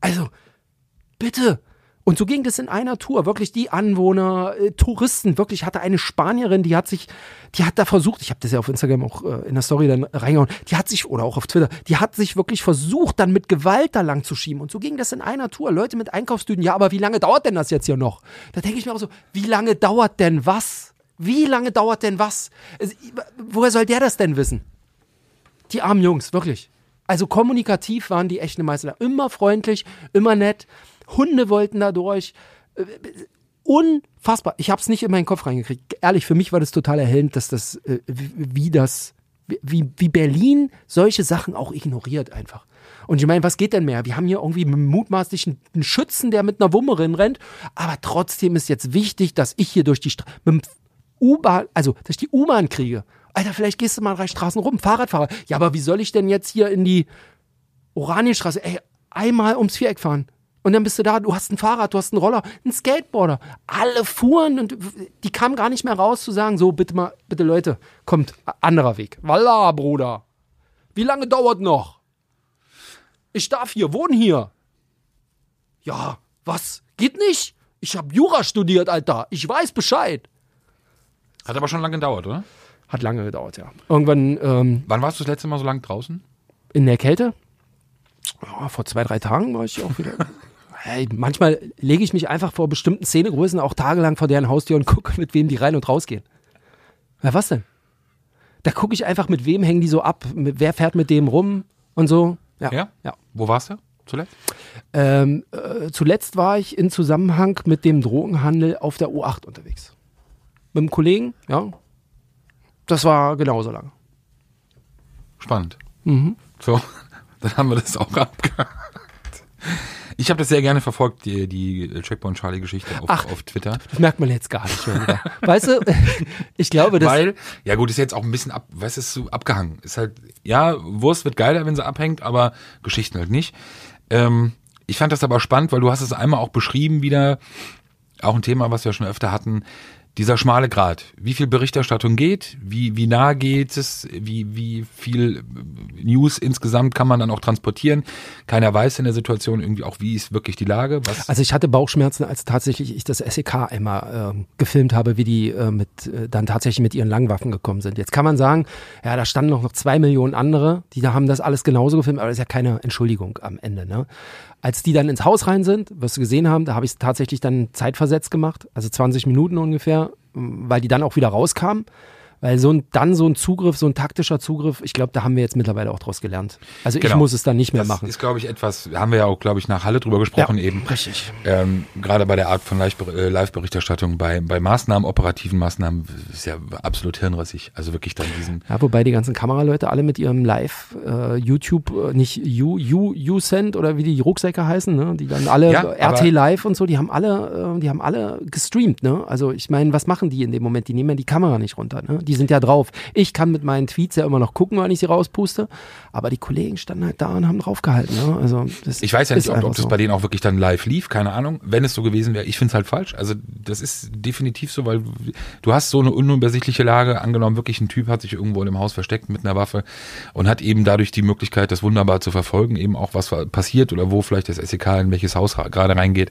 Also, bitte. Und so ging das in einer Tour. Wirklich die Anwohner, äh, Touristen. Wirklich hatte eine Spanierin, die hat sich, die hat da versucht, ich habe das ja auf Instagram auch äh, in der Story dann reingehauen, die hat sich, oder auch auf Twitter, die hat sich wirklich versucht, dann mit Gewalt da lang zu schieben. Und so ging das in einer Tour. Leute mit Einkaufstüten, ja, aber wie lange dauert denn das jetzt hier noch? Da denke ich mir auch so, wie lange dauert denn was? Wie lange dauert denn was? Woher soll der das denn wissen? Die armen Jungs, wirklich. Also kommunikativ waren die echt eine Meister. Immer freundlich, immer nett. Hunde wollten da durch. Äh, Unfassbar. Ich habe es nicht in meinen Kopf reingekriegt. Ehrlich, für mich war das total erhellend, dass das, äh, wie das, wie, wie Berlin solche Sachen auch ignoriert einfach. Und ich meine, was geht denn mehr? Wir haben hier irgendwie mutmaßlich einen Schützen, der mit einer Wummerin rennt, aber trotzdem ist jetzt wichtig, dass ich hier durch die Stra U-Bahn, also dass ich die U-Bahn kriege. Alter, vielleicht gehst du mal drei Straßen rum, Fahrradfahrer. Ja, aber wie soll ich denn jetzt hier in die Oranienstraße, ey, einmal ums Viereck fahren? Und dann bist du da, du hast ein Fahrrad, du hast einen Roller, einen Skateboarder. Alle fuhren und die kamen gar nicht mehr raus zu sagen, so, bitte mal, bitte Leute, kommt, anderer Weg. Walla, Bruder. Wie lange dauert noch? Ich darf hier, wohne hier. Ja, was? Geht nicht? Ich habe Jura studiert, Alter. Ich weiß Bescheid. Hat aber schon lange gedauert, oder? Hat lange gedauert, ja. Irgendwann. Ähm, Wann warst du das letzte Mal so lang draußen? In der Kälte? Ja, vor zwei, drei Tagen war ich auch wieder. hey, manchmal lege ich mich einfach vor bestimmten Szenegrößen auch tagelang vor deren Haustür und gucke, mit wem die rein und rausgehen. Ja, was denn? Da gucke ich einfach, mit wem hängen die so ab, mit, wer fährt mit dem rum und so. Ja. Ja? ja. Wo warst du zuletzt? Ähm, äh, zuletzt war ich in Zusammenhang mit dem Drogenhandel auf der U8 unterwegs. Mit einem Kollegen, ja. Das war genauso lange. Spannend. Mhm. So, dann haben wir das auch abgehakt. Ich habe das sehr gerne verfolgt, die, die Checkpoint Charlie Geschichte auf, Ach, auf Twitter. Das merkt man jetzt gar nicht. Schon wieder. weißt du, ich glaube, das. Weil, ja gut, ist jetzt auch ein bisschen ab, weißt du, ist so abgehangen. Ist halt, ja, Wurst wird geiler, wenn sie abhängt, aber Geschichten halt nicht. Ähm, ich fand das aber spannend, weil du hast es einmal auch beschrieben wieder, auch ein Thema, was wir schon öfter hatten, dieser schmale Grat. Wie viel Berichterstattung geht, wie, wie nah geht es, wie, wie viel News insgesamt kann man dann auch transportieren. Keiner weiß in der Situation irgendwie auch, wie ist wirklich die Lage. Was Also ich hatte Bauchschmerzen, als tatsächlich ich das SEK einmal äh, gefilmt habe, wie die äh, mit äh, dann tatsächlich mit ihren Langwaffen gekommen sind. Jetzt kann man sagen, ja, da standen noch, noch zwei Millionen andere, die da haben das alles genauso gefilmt, aber das ist ja keine Entschuldigung am Ende. Ne? Als die dann ins Haus rein sind, wirst du gesehen haben, da habe ich es tatsächlich dann zeitversetzt gemacht, also 20 Minuten ungefähr, weil die dann auch wieder rauskamen. Weil so ein, dann so ein Zugriff, so ein taktischer Zugriff, ich glaube, da haben wir jetzt mittlerweile auch draus gelernt. Also Genau. ich muss es dann nicht mehr das machen. ist, glaube ich, etwas, haben wir ja auch, glaube ich, nach Halle drüber gesprochen eben. Richtig. Ähm, gerade bei der Art von Live- äh, Live-Berichterstattung, bei, bei Maßnahmen, operativen Maßnahmen, ist ja absolut hirnrissig. Also wirklich dann diesen, Ja, wobei die ganzen Kameraleute alle mit ihrem Live, äh, YouTube, äh, nicht U, U, U-Send oder wie die Rucksäcke heißen, ne? die dann alle Ja, RT aber- Live und so, die haben alle, äh, die haben alle gestreamt, ne? Also ich meine, was machen die in dem Moment? Die nehmen ja die Kamera nicht runter, ne? Die sind ja drauf. Ich kann mit meinen Tweets ja immer noch gucken, wann ich sie rauspuste, aber die Kollegen standen halt da und haben draufgehalten, ne? Also Ich weiß ja nicht, ob, ob das so. bei denen auch wirklich dann live lief, keine Ahnung. Wenn es so gewesen wäre, ich finde es halt falsch. Also das ist definitiv so, weil du hast so eine unübersichtliche Lage. Angenommen, wirklich ein Typ hat sich irgendwo in dem Haus versteckt mit einer Waffe und hat eben dadurch die Möglichkeit, das wunderbar zu verfolgen, eben auch was passiert oder wo vielleicht das SEK in welches Haus ra- gerade reingeht.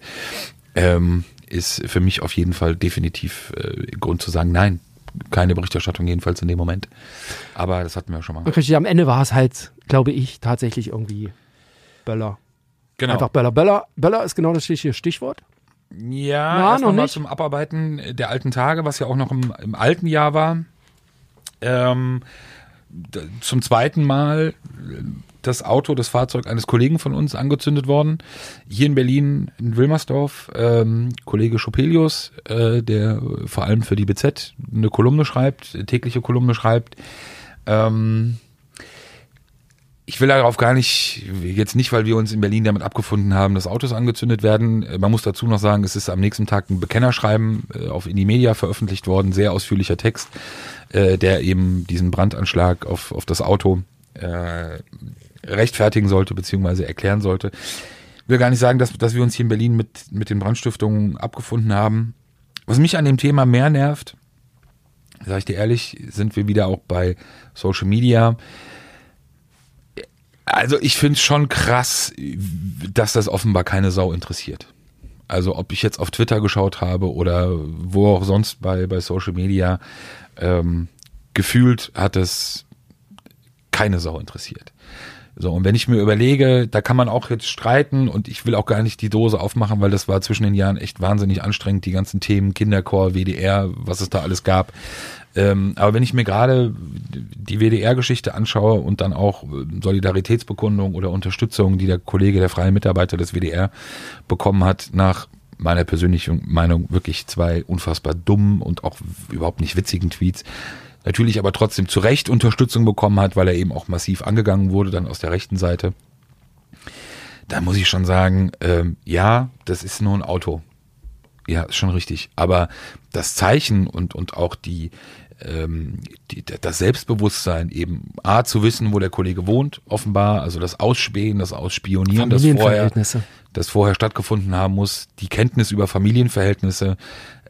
Ähm, ist für mich auf jeden Fall definitiv äh, Grund zu sagen, nein, keine Berichterstattung jedenfalls in dem Moment. Aber das hatten wir schon mal. Richtig, am Ende war es halt, glaube ich, tatsächlich irgendwie Böller. Genau. Einfach Böller. Böller, Böller ist genau das richtige Stichwort. Ja, Na, noch zum Abarbeiten der alten Tage, was ja auch noch im, im alten Jahr war. Ähm, zum zweiten Mal das Auto, das Fahrzeug eines Kollegen von uns angezündet worden. Hier in Berlin, in Wilmersdorf, ähm, Kollege Schopelius, äh, der vor allem für die BZ eine Kolumne schreibt, tägliche Kolumne schreibt. Ähm, ich will darauf gar nicht, jetzt nicht, weil wir uns in Berlin damit abgefunden haben, dass Autos angezündet werden. Äh, Man muss dazu noch sagen, es ist am nächsten Tag ein Bekennerschreiben äh, auf Indie Media veröffentlicht worden, sehr ausführlicher Text, äh, der eben diesen Brandanschlag auf, auf das Auto äh, rechtfertigen sollte, beziehungsweise erklären sollte. Ich will gar nicht sagen, dass, dass wir uns hier in Berlin mit, mit den Brandstiftungen abgefunden haben. Was mich an dem Thema mehr nervt, sage ich dir ehrlich, sind wir wieder auch bei Social Media. Also ich finde es schon krass, dass das offenbar keine Sau interessiert. Also ob ich jetzt auf Twitter geschaut habe oder wo auch sonst bei, bei Social Media, ähm, gefühlt hat es keine Sau interessiert. So, und wenn ich mir überlege, da kann man auch jetzt streiten und ich will auch gar nicht die Dose aufmachen, weil das war zwischen den Jahren echt wahnsinnig anstrengend, die ganzen Themen, Kinderchor, WDR, was es da alles gab. Ähm, aber wenn ich mir gerade die WDR-Geschichte anschaue und dann auch äh, Solidaritätsbekundung oder Unterstützung, die der Kollege, der freie Mitarbeiter des WDR bekommen hat, nach meiner persönlichen Meinung wirklich zwei unfassbar dummen und auch überhaupt nicht witzigen Tweets, natürlich aber trotzdem zu Recht Unterstützung bekommen hat, weil er eben auch massiv angegangen wurde, dann aus der rechten Seite. Da muss ich schon sagen, ähm, ja, das ist nur ein Auto. Ja, ist schon richtig. Aber das Zeichen und, und auch die, ähm, die, das Selbstbewusstsein eben, A, zu wissen, wo der Kollege wohnt, offenbar, also das Ausspähen, das Ausspionieren, das vorher. Das vorher stattgefunden haben muss, die Kenntnis über Familienverhältnisse,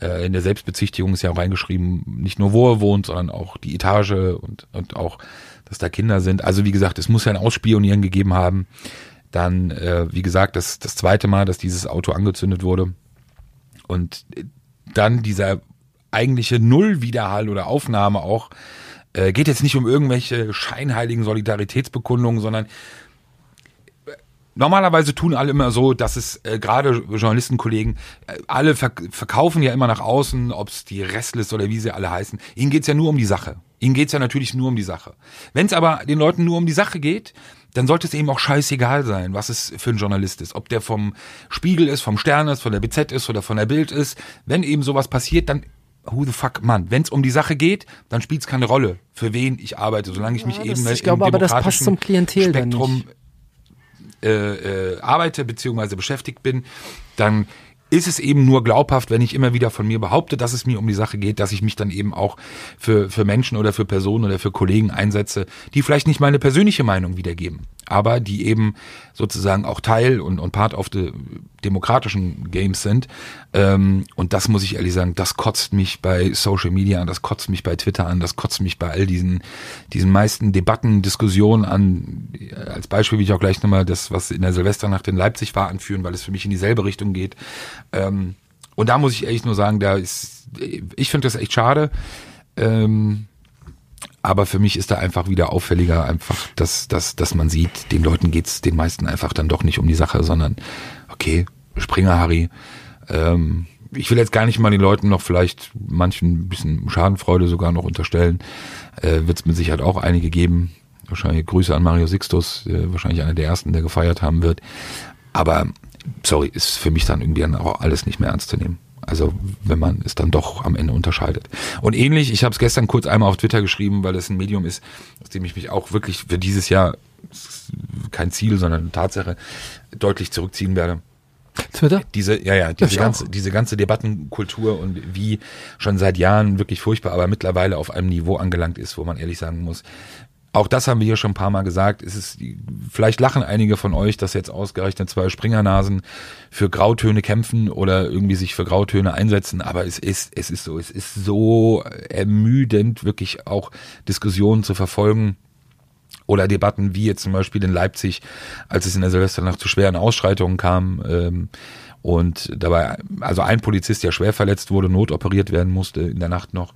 äh, in der Selbstbezichtigung ist ja auch reingeschrieben, nicht nur wo er wohnt, sondern auch die Etage und, und auch, dass da Kinder sind. Also wie gesagt, es muss ja ein Ausspionieren gegeben haben. Dann, äh, wie gesagt, das, das zweite Mal, dass dieses Auto angezündet wurde. Und dann dieser eigentliche Nullwiderhall oder Aufnahme auch, äh, geht jetzt nicht um irgendwelche scheinheiligen Solidaritätsbekundungen, sondern Normalerweise tun alle immer so, dass es äh, gerade Journalistenkollegen, äh, alle verk verkaufen ja immer nach außen, ob es die Restless oder wie sie alle heißen. Ihnen geht's ja nur um die Sache. Ihnen geht's ja natürlich nur um die Sache. Wenn es aber den Leuten nur um die Sache geht, dann sollte es eben auch scheißegal sein, was es für ein Journalist ist. Ob der vom Spiegel ist, vom Stern ist, von der BZ ist oder von der Bild ist. Wenn eben sowas passiert, dann who the fuck, Mann. Wenn es um die Sache geht, dann spielt es keine Rolle, für wen ich arbeite, solange ich mich Ja, eben das- ich glaube aber, das passt zum Klientel Spektrum. Äh, äh, arbeite beziehungsweise beschäftigt bin, dann ist es eben nur glaubhaft, wenn ich immer wieder von mir behaupte, dass es mir um die Sache geht, dass ich mich dann eben auch für, für Menschen oder für Personen oder für Kollegen einsetze, die vielleicht nicht meine persönliche Meinung wiedergeben, aber die eben sozusagen auch Teil und, und Part of the demokratischen Games sind. Ähm, und das muss ich ehrlich sagen, das kotzt mich bei Social Media an, das kotzt mich bei Twitter an, das kotzt mich bei all diesen, diesen meisten Debatten, Diskussionen an. Als Beispiel will ich auch gleich nochmal das, was in der Silvesternacht in Leipzig war, anführen, weil es für mich in dieselbe Richtung geht. Ähm, und da muss ich ehrlich nur sagen, da ist, ich finde das echt schade. Ähm, aber für mich ist da einfach wieder auffälliger, einfach, dass, dass, dass man sieht, den Leuten geht's den meisten einfach dann doch nicht um die Sache, sondern okay, Springer Harry. Ähm, ich will jetzt gar nicht mal den Leuten noch vielleicht manchen ein bisschen Schadenfreude sogar noch unterstellen. Äh, Wird es mit Sicherheit auch einige geben. Wahrscheinlich Grüße an Mario Sixtus, äh, wahrscheinlich einer der ersten, der gefeiert haben wird. Aber sorry, ist für mich dann irgendwie dann auch alles nicht mehr ernst zu nehmen. Also wenn man es dann doch am Ende unterscheidet. Und ähnlich, ich habe es gestern kurz einmal auf Twitter geschrieben, weil es ein Medium ist, aus dem ich mich auch wirklich für dieses Jahr kein Ziel, sondern eine Tatsache deutlich zurückziehen werde. Twitter? Diese, ja, ja, diese auch. ganze, diese ganze Debattenkultur und wie schon seit Jahren wirklich furchtbar, aber mittlerweile auf einem Niveau angelangt ist, wo man ehrlich sagen muss, auch das haben wir hier schon ein paar Mal gesagt. Es ist, vielleicht lachen einige von euch, dass jetzt ausgerechnet zwei Springernasen für Grautöne kämpfen oder irgendwie sich für Grautöne einsetzen. Aber es ist, es ist so, es ist so ermüdend, wirklich auch Diskussionen zu verfolgen oder Debatten wie jetzt zum Beispiel in Leipzig, als es in der Silvesternacht zu schweren Ausschreitungen kam. Ähm, Und dabei, also ein Polizist, der schwer verletzt wurde, notoperiert werden musste in der Nacht noch.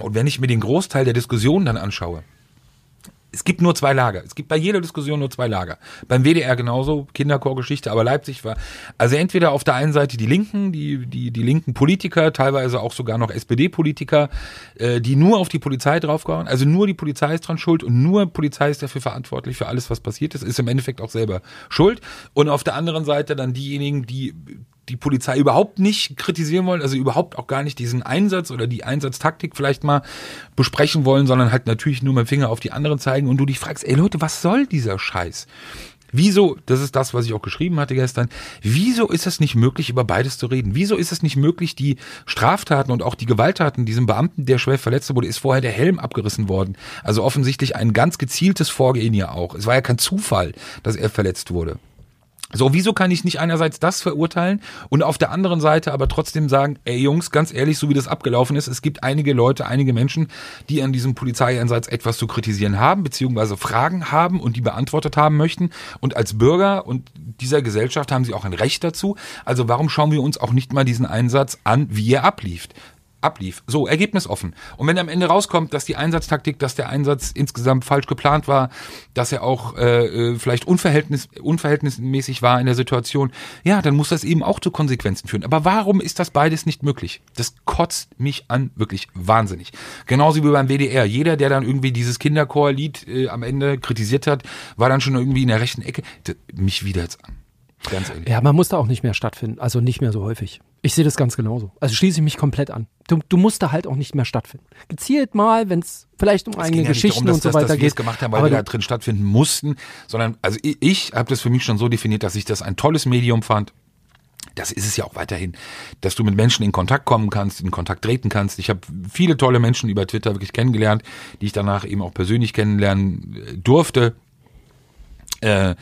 Und wenn ich mir den Großteil der Diskussion dann anschaue, es gibt nur zwei Lager. Es gibt bei jeder Diskussion nur zwei Lager. Beim WDR genauso, Kinderchorgeschichte, aber Leipzig war, also entweder auf der einen Seite die Linken, die, die, die linken Politiker, teilweise auch sogar noch SPD-Politiker, äh, die nur auf die Polizei draufgehauen, also nur die Polizei ist dran schuld und nur Polizei ist dafür verantwortlich für alles, was passiert ist, ist im Endeffekt auch selber schuld. Und auf der anderen Seite dann diejenigen, die die Polizei überhaupt nicht kritisieren wollen, also überhaupt auch gar nicht diesen Einsatz oder die Einsatztaktik vielleicht mal besprechen wollen, sondern halt natürlich nur mit dem Finger auf die anderen zeigen und du dich fragst, ey Leute, was soll dieser Scheiß? Wieso, das ist das, was ich auch geschrieben hatte gestern, wieso ist es nicht möglich, über beides zu reden? Wieso ist es nicht möglich, die Straftaten und auch die Gewalttaten diesem Beamten, der schwer verletzt wurde, ist vorher der Helm abgerissen worden. Also offensichtlich ein ganz gezieltes Vorgehen ja auch. Es war ja kein Zufall, dass er verletzt wurde. So, wieso kann ich nicht einerseits das verurteilen und auf der anderen Seite aber trotzdem sagen, ey Jungs, ganz ehrlich, so wie das abgelaufen ist, es gibt einige Leute, einige Menschen, die an diesem Polizeieinsatz etwas zu kritisieren haben, beziehungsweise Fragen haben und die beantwortet haben möchten. Und als Bürger und dieser Gesellschaft haben sie auch ein Recht dazu. Also warum schauen wir uns auch nicht mal diesen Einsatz an, wie er ablief? Ablief. So, Ergebnis offen. Und wenn am Ende rauskommt, dass die Einsatztaktik, dass der Einsatz insgesamt falsch geplant war, dass er auch äh, äh, vielleicht unverhältnis, unverhältnismäßig war in der Situation, ja, dann muss das eben auch zu Konsequenzen führen. Aber warum ist das beides nicht möglich? Das kotzt mich an, wirklich wahnsinnig. Genauso wie beim WDR. Jeder, der dann irgendwie dieses Kinderchorlied äh, am Ende kritisiert hat, war dann schon irgendwie in der rechten Ecke. Mich wieder jetzt an. Ganz ehrlich. Ja, man muss da auch nicht mehr stattfinden, also nicht mehr so häufig. Ich sehe das ganz genauso. Also schließe ich mich komplett an. Du, du musst da halt auch nicht mehr stattfinden. Gezielt mal, wenn es vielleicht um Es eigene ja Geschichten darum, und so dass, dass, weiter dass wir geht. gemacht haben, weil Aber wir da drin stattfinden mussten, sondern also ich, ich habe das für mich schon so definiert, dass ich das ein tolles Medium fand. Das ist es ja auch weiterhin, dass du mit Menschen in Kontakt kommen kannst, in Kontakt treten kannst. Ich habe viele tolle Menschen über Twitter wirklich kennengelernt, die ich danach eben auch persönlich kennenlernen äh, durfte. Äh,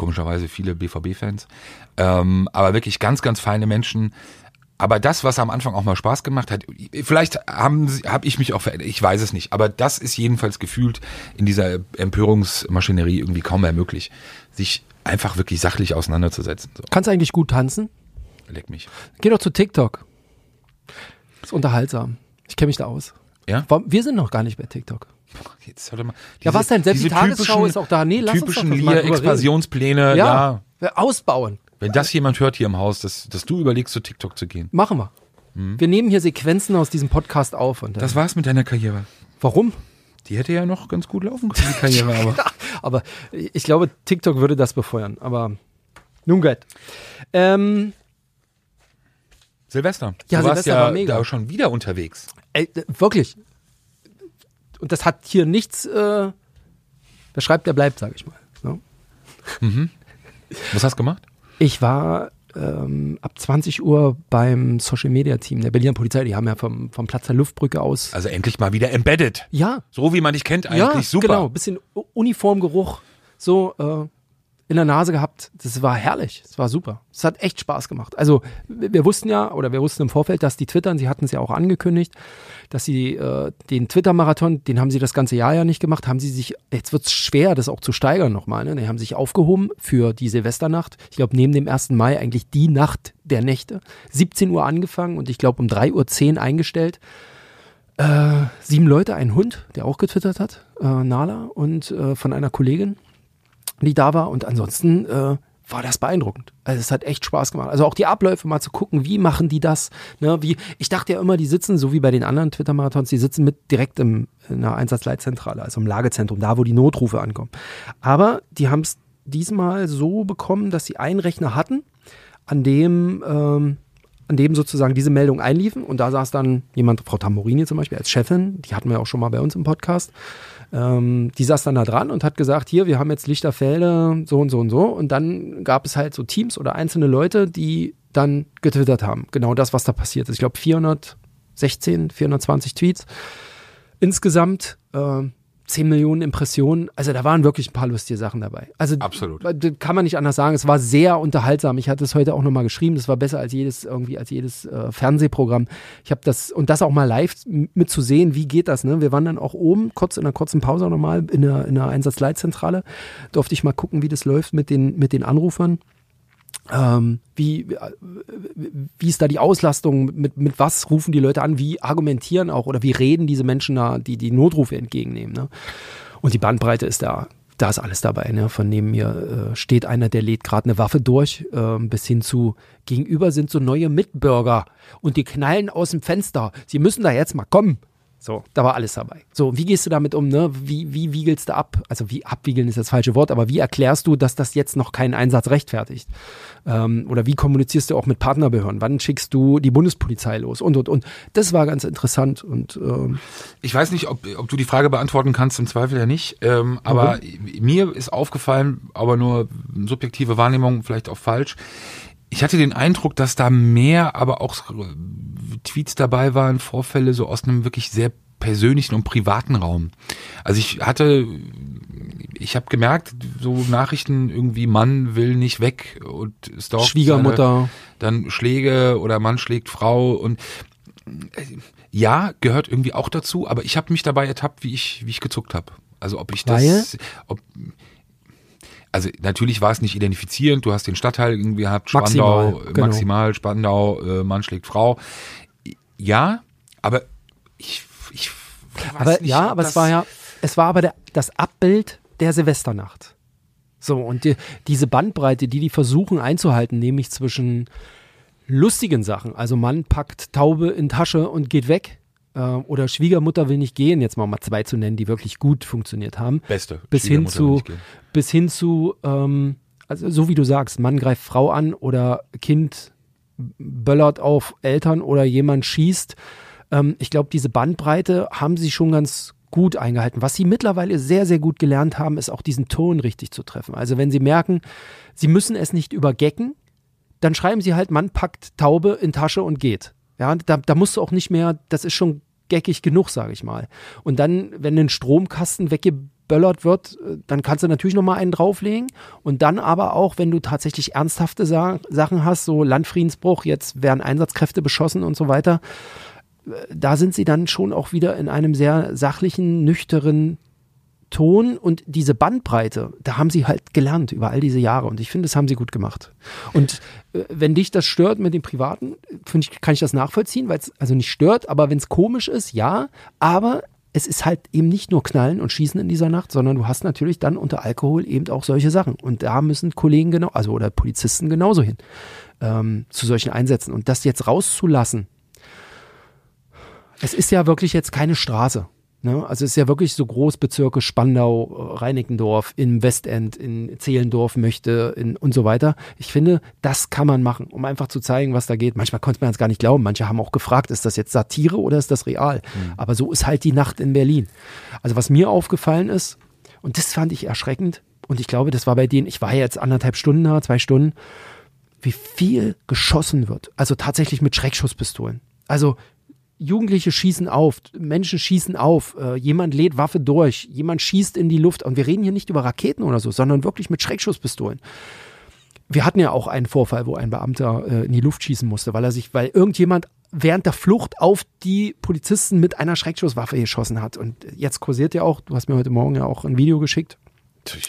komischerweise viele BVB-Fans. Ähm, aber wirklich ganz, ganz feine Menschen. Aber das, was am Anfang auch mal Spaß gemacht hat, vielleicht haben sie- hab ich mich auch verändert, ich weiß es nicht, aber das ist jedenfalls gefühlt in dieser Empörungsmaschinerie irgendwie kaum mehr möglich, sich einfach wirklich sachlich auseinanderzusetzen. So, Kannst du eigentlich gut tanzen? leck mich. Geh doch zu TikTok. Ist unterhaltsam. Ich kenne mich da aus. Ja? Wir sind noch gar nicht bei TikTok. Jetzt hör mal. Ja, was denn? Selbst die Tagesschau ist auch da. Nee, lass uns typischen doch mal drüber reden. Lear-Expansionspläne, ja. Ausbauen. Wenn das jemand hört hier im Haus, dass, dass du überlegst, zu TikTok zu gehen. Machen wir. Wir nehmen hier Sequenzen aus diesem Podcast auf. Und. Das war's mit deiner Karriere. warum? Die hätte ja noch ganz gut laufen können, die Karriere, aber. Aber ich glaube, TikTok würde das befeuern. Aber nun gut. Ähm, Silvester. Ja, du warst Silvester ja war mega. da schon wieder unterwegs. ey, wirklich. Und das hat hier nichts. Äh, wer schreibt, der bleibt, sage ich mal. Ne? Was hast du gemacht? Ich war ähm, ab 20 Uhr beim Social Media Team der Berliner Polizei. Die haben ja vom, vom Platz der Luftbrücke aus. Also endlich mal wieder embedded. Ja, So wie man dich kennt, eigentlich ja, super. genau. Bisschen Uniformgeruch so äh, in der Nase gehabt. Das war herrlich. Das war super. Es hat echt Spaß gemacht. Also wir wussten ja oder wir wussten im Vorfeld, dass die twittern. Sie hatten es ja auch angekündigt, dass sie äh, den Twitter-Marathon, den haben sie das ganze Jahr ja nicht gemacht, haben sie sich, jetzt wird es schwer, das auch zu steigern nochmal. Ne? Die haben sich aufgehoben für die Silvesternacht. Ich glaube, neben dem 1. Mai eigentlich die Nacht der Nächte. 17 Uhr angefangen und ich glaube um 3.10 Uhr eingestellt Äh, sieben Leute, ein Hund, der auch getwittert hat, äh, Nala, und äh, von einer Kollegin, die da war. Und ansonsten äh, war das beeindruckend. Also es hat echt Spaß gemacht. Also auch die Abläufe mal zu gucken, wie machen die das? Ne, wie, ich dachte ja immer, die sitzen, so wie bei den anderen Twitter-Marathons, die sitzen mit direkt im, in einer Einsatzleitzentrale, also im Lagezentrum, da wo die Notrufe ankommen. Aber die haben es diesmal so bekommen, dass sie einen Rechner hatten, an dem ähm, an dem sozusagen diese Meldung einliefen und da saß dann jemand, Frau Tamborini zum Beispiel als Chefin, die hatten wir auch schon mal bei uns im Podcast, ähm, die saß dann da dran und hat gesagt, hier, wir haben jetzt Lichterfelde, so und so und so. Und dann gab es halt so Teams oder einzelne Leute, die dann getwittert haben, genau das, was da passiert ist. Ich glaube 416, 420 Tweets. Insgesamt, äh, 10 Millionen Impressionen, also da waren wirklich ein paar lustige Sachen dabei. Also Absolut. das kann man nicht anders sagen. Es war sehr unterhaltsam. Ich hatte es heute auch nochmal geschrieben. Das war besser als jedes irgendwie als jedes äh, Fernsehprogramm. Ich habe das und das auch mal live mitzusehen. Wie geht das? Ne? Wir waren dann auch oben kurz in einer kurzen Pause nochmal in der in der Einsatzleitzentrale. Durfte ich mal gucken, wie das läuft mit den mit den Anrufern. Ähm, wie, äh, wie ist da die Auslastung? Mit, mit was rufen die Leute an? Wie argumentieren auch oder wie reden diese Menschen da, die die Notrufe entgegennehmen? Ne? Und die Bandbreite ist da, da ist alles dabei. Ne? Von neben mir äh, steht einer, der lädt gerade eine Waffe durch, äh, bis hin zu gegenüber sind so neue Mitbürger und die knallen aus dem Fenster. Sie müssen da jetzt mal kommen. So, da war alles dabei. So, wie gehst du damit um, ne? Wie, wie wiegelst du ab? Also, wie abwiegeln ist das falsche Wort, aber wie erklärst du, dass das jetzt noch keinen Einsatz rechtfertigt? Ähm, oder wie kommunizierst du auch mit Partnerbehörden? Wann schickst du die Bundespolizei los? Und, und, und. Das war ganz interessant und, ähm, Ich weiß nicht, ob, ob du die Frage beantworten kannst, im Zweifel ja nicht. Ähm, aber mir ist aufgefallen, aber nur subjektive Wahrnehmung, vielleicht auch falsch. Ich hatte den Eindruck, dass da mehr, aber auch Tweets dabei waren, Vorfälle so aus einem wirklich sehr persönlichen und privaten Raum. Also ich hatte, ich habe gemerkt, so Nachrichten irgendwie, Mann will nicht weg und stalkt Schwiegermutter. Seine, dann Schläge oder Mann schlägt Frau und äh, ja, gehört irgendwie auch dazu, aber ich habe mich dabei ertappt, wie ich, wie ich gezuckt habe. Also ob ich das, Weil? ob, also natürlich war es nicht identifizierend, du hast den Stadtteil irgendwie gehabt, Maximal, Spandau, genau. maximal, Spandau, äh, Mann schlägt Frau. Ja, aber ich, ich weiß Aber nicht, ja, aber es war ja, es war aber der, das Abbild der Silvesternacht. So, und die, diese Bandbreite, die die versuchen einzuhalten, nämlich zwischen lustigen Sachen, also Mann packt Taube in Tasche und geht weg, äh, oder Schwiegermutter will nicht gehen, jetzt mal mal zwei zu nennen, die wirklich gut funktioniert haben, Beste. bis hin zu, bis hin zu, ähm, also so wie du sagst, Mann greift Frau an oder Kind böllert auf Eltern oder jemand schießt. Ähm, ich glaube, diese Bandbreite haben sie schon ganz gut eingehalten. Was sie mittlerweile sehr, sehr gut gelernt haben, ist auch diesen Ton richtig zu treffen. Also wenn sie merken, sie müssen es nicht übergecken, dann schreiben sie halt, Mann packt Taube in Tasche und geht. Ja, da, da musst du auch nicht mehr, das ist schon geckig genug, sage ich mal. Und dann, wenn ein Stromkasten weggeböllert wird, äh, dann kannst du natürlich noch mal einen drauflegen. Und dann aber auch, wenn du tatsächlich ernsthafte Sa Sachen hast, so Landfriedensbruch, jetzt werden Einsatzkräfte beschossen und so weiter, äh, da sind sie dann schon auch wieder in einem sehr sachlichen, nüchteren Ton und diese Bandbreite, da haben sie halt gelernt über all diese Jahre und ich finde, das haben sie gut gemacht. Und äh, wenn dich das stört mit dem Privaten, finde ich, kann ich das nachvollziehen, weil es also nicht stört, aber wenn es komisch ist, ja, aber es ist halt eben nicht nur Knallen und Schießen in dieser Nacht, sondern du hast natürlich dann unter Alkohol eben auch solche Sachen. Und da müssen Kollegen genau, also oder Polizisten genauso hin ähm, zu solchen Einsätzen. Und das jetzt rauszulassen, es ist ja wirklich jetzt keine Straße. Ne? Also es ist ja wirklich so Großbezirke Spandau, Reinickendorf, im Westend, in Zehlendorf möchte in, und so weiter. Ich finde, das kann man machen, um einfach zu zeigen, was da geht. Manchmal konnte man es gar nicht glauben. Manche haben auch gefragt, ist das jetzt Satire oder ist das real? Aber so ist halt die Nacht in Berlin. Also was mir aufgefallen ist, und das fand ich erschreckend, und ich glaube, das war bei denen, ich war ja jetzt anderthalb Stunden da, zwei Stunden, wie viel geschossen wird. Also tatsächlich mit Schreckschusspistolen. Also Jugendliche schießen auf, Menschen schießen auf, äh, jemand lädt Waffe durch, jemand schießt in die Luft. Und wir reden hier nicht über Raketen oder so, sondern wirklich mit Schreckschusspistolen. Wir hatten ja auch einen Vorfall, wo ein Beamter äh, in die Luft schießen musste, weil er sich, weil irgendjemand während der Flucht auf die Polizisten mit einer Schreckschusswaffe geschossen hat. Und jetzt kursiert ja auch, du hast mir heute Morgen ja auch ein Video geschickt,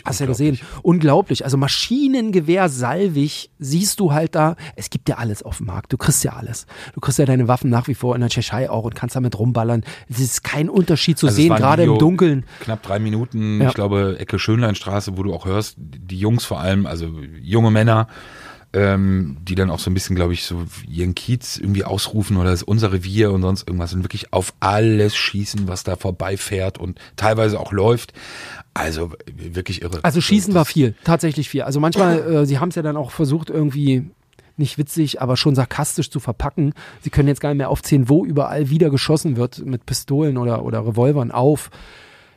Hast du ja gesehen. Unglaublich. Also Maschinengewehr, Salvig, siehst du halt da. Es gibt ja alles auf dem Markt. Du kriegst ja alles. Du kriegst ja deine Waffen nach wie vor in der Tschechei auch und kannst damit rumballern. Es ist kein Unterschied zu Also sehen, gerade im Dunkeln. Knapp drei Minuten, Ja. ich glaube, Ecke Schönleinstraße, wo du auch hörst, die Jungs vor allem, also junge Männer, ähm, die dann auch so ein bisschen, glaube ich, so ihren Kiez irgendwie ausrufen oder das ist unser Revier und sonst irgendwas und wirklich auf alles schießen, was da vorbeifährt und teilweise auch läuft. Also wirklich irre. Also Schießen Das- war viel, tatsächlich viel. Also manchmal, äh, sie haben es ja dann auch versucht, irgendwie nicht witzig, aber schon sarkastisch zu verpacken. Sie können jetzt gar nicht mehr aufzählen, wo überall wieder geschossen wird mit Pistolen oder, oder Revolvern auf.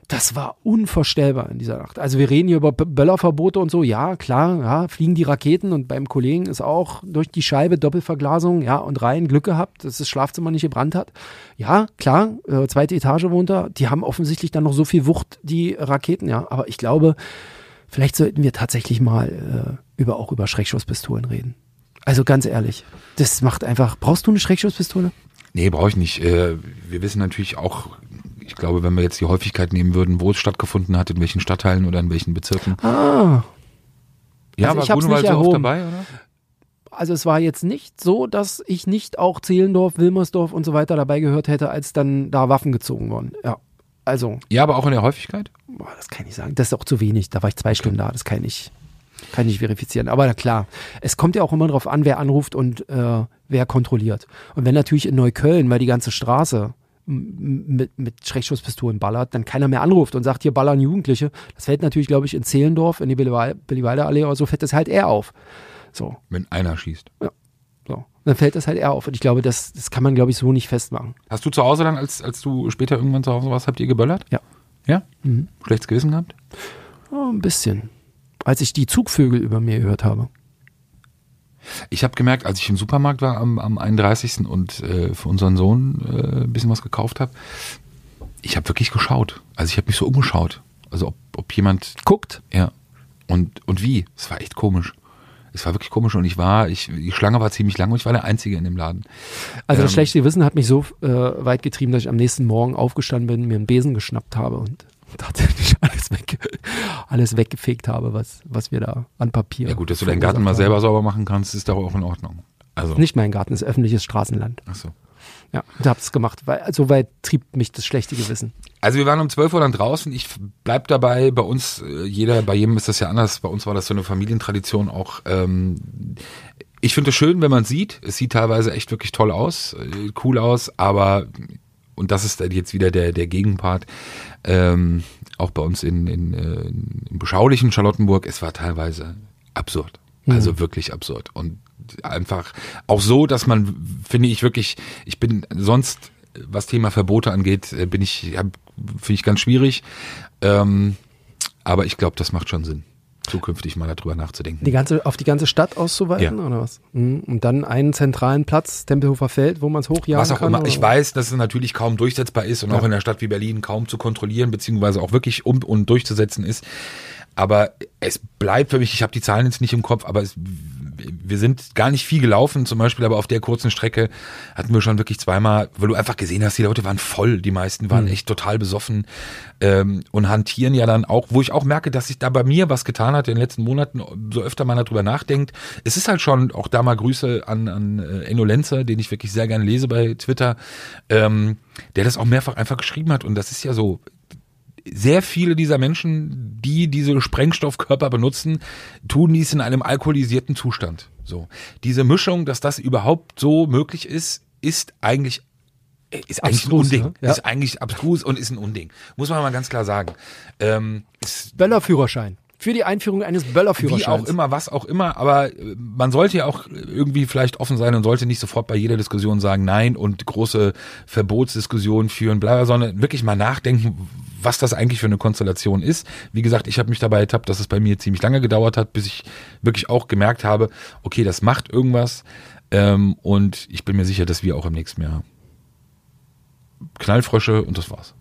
Das war unvorstellbar in dieser Nacht. Also wir reden hier über Böllerverbote und so. Ja, klar, ja, fliegen die Raketen und beim Kollegen ist auch durch die Scheibe Doppelverglasung, ja, und rein Glück gehabt, dass das Schlafzimmer nicht gebrannt hat. Ja, klar, äh, zweite Etage wohnt er. Die haben offensichtlich dann noch so viel Wucht, die Raketen, ja. Aber ich glaube, vielleicht sollten wir tatsächlich mal äh, über auch über Schreckschusspistolen reden. Also ganz ehrlich, das macht einfach. Brauchst du eine Schreckschusspistole? Nee, brauche ich nicht. Äh, Wir wissen natürlich auch, ich glaube, wenn wir jetzt die Häufigkeit nehmen würden, wo es stattgefunden hat, in welchen Stadtteilen oder in welchen Bezirken. Ah, Ja, Also war Grunewald so oft dabei, oder? also es war jetzt nicht so, dass ich nicht auch Zehlendorf, Wilmersdorf und so weiter dabei gehört hätte, als dann da Waffen gezogen wurden. Ja, also, Ja, aber auch in der Häufigkeit? boah, das kann ich sagen. Das ist auch zu wenig. Da war ich zwei Stunden da. Das kann ich, kann ich nicht verifizieren. Aber na klar, es kommt ja auch immer darauf an, wer anruft und äh, wer kontrolliert. Und wenn natürlich in Neukölln, weil die ganze Straße mit, mit Schreckschusspistolen ballert, dann keiner mehr anruft und sagt, hier ballern Jugendliche. Das fällt natürlich, glaube ich, in Zehlendorf, in die Billiweiler Allee oder so, fällt das halt eher auf. So, Wenn einer schießt. so. Dann fällt das halt eher auf. Und ich glaube, das, das kann man, glaube ich, so nicht festmachen. Hast du zu Hause dann, als, als du später irgendwann zu Hause warst, habt ihr geböllert? Ja. Ja? Mhm. Schlechtes Gewissen gehabt? Oh, ein bisschen. Als ich die Zugvögel über mir gehört habe. Ich habe gemerkt, als ich im Supermarkt war am, am 31. und äh, für unseren Sohn äh, ein bisschen was gekauft habe, ich habe wirklich geschaut. Also ich habe mich so umgeschaut. Also ob, ob jemand, Guckt. ja. Und, und wie? Es war echt komisch. Es war wirklich komisch und ich war, ich, die Schlange war ziemlich lang und ich war der Einzige in dem Laden. Also das Ähm. schlechte Gewissen hat mich so äh, weit getrieben, dass ich am nächsten Morgen aufgestanden bin, mir einen Besen geschnappt habe und tatsächlich alles, wegge alles weggefegt habe, was, was wir da an Papier. Ja gut, dass du deinen Garten mal selber sauber machen kannst, ist doch auch in Ordnung. Also. Nicht mein Garten, ist öffentliches Straßenland. ach so. Ja, und hab's gemacht, weil so weit trieb mich das schlechte Gewissen. Also wir waren um 12 Uhr dann draußen. Ich bleib dabei. Bei uns, äh, jeder, bei jedem ist das ja anders. Bei uns war das so eine Familientradition auch. Ähm, ich finde es schön, wenn man sieht. Es sieht teilweise echt wirklich toll aus, äh, cool aus, aber und das ist jetzt wieder der der Gegenpart. Ähm, auch bei uns in, in, äh, im beschaulichen Charlottenburg, es war teilweise absurd. Also wirklich absurd. Und einfach auch so, dass man, finde ich wirklich, ich bin sonst, was Thema Verbote angeht, äh, bin ich, finde ich ganz schwierig. Ähm, aber ich glaube, das macht schon Sinn, zukünftig mal darüber nachzudenken. Die ganze, auf die ganze Stadt auszuweiten Ja. oder was? Mhm. Und dann einen zentralen Platz, Tempelhofer Feld, wo man es hochjagen Was auch kann? immer. oder Ich weiß, dass es natürlich kaum durchsetzbar ist und Ja. auch in einer Stadt wie Berlin kaum zu kontrollieren, beziehungsweise auch wirklich um und durchzusetzen ist. Aber es bleibt für mich, ich habe die Zahlen jetzt nicht im Kopf, aber es, wir sind gar nicht viel gelaufen, zum Beispiel, aber auf der kurzen Strecke hatten wir schon wirklich zweimal, weil du einfach gesehen hast, die Leute waren voll, die meisten waren echt total besoffen ähm, und hantieren ja dann auch, wo ich auch merke, dass sich da bei mir was getan hat in den letzten Monaten, so öfter man darüber nachdenkt. Es ist halt schon, auch da mal Grüße an, an äh, Enno Lenzer, den ich wirklich sehr gerne lese bei Twitter, ähm, der das auch mehrfach einfach geschrieben hat und das ist ja so, sehr viele dieser Menschen, die diese Sprengstoffkörper benutzen, tun dies in einem alkoholisierten Zustand. So. Diese Mischung, dass das überhaupt so möglich ist, ist eigentlich äh, ist eigentlich Abstrus, ein Unding. ne? Ja. Ist eigentlich abstrus und ist ein Unding. Muss man mal ganz klar sagen. Ähm, Böllerführerschein. Für die Einführung eines wie Böllerführerscheins. auch immer, was auch immer, aber äh, man sollte ja auch irgendwie vielleicht offen sein und sollte nicht sofort bei jeder Diskussion sagen Nein und große Verbotsdiskussionen führen, bla, sondern wirklich mal nachdenken, was das eigentlich für eine Konstellation ist. Wie gesagt, ich habe mich dabei ertappt, dass es bei mir ziemlich lange gedauert hat, bis ich wirklich auch gemerkt habe, okay, das macht irgendwas ähm, und ich bin mir sicher, dass wir auch im nächsten Jahr Knallfrösche und das war's.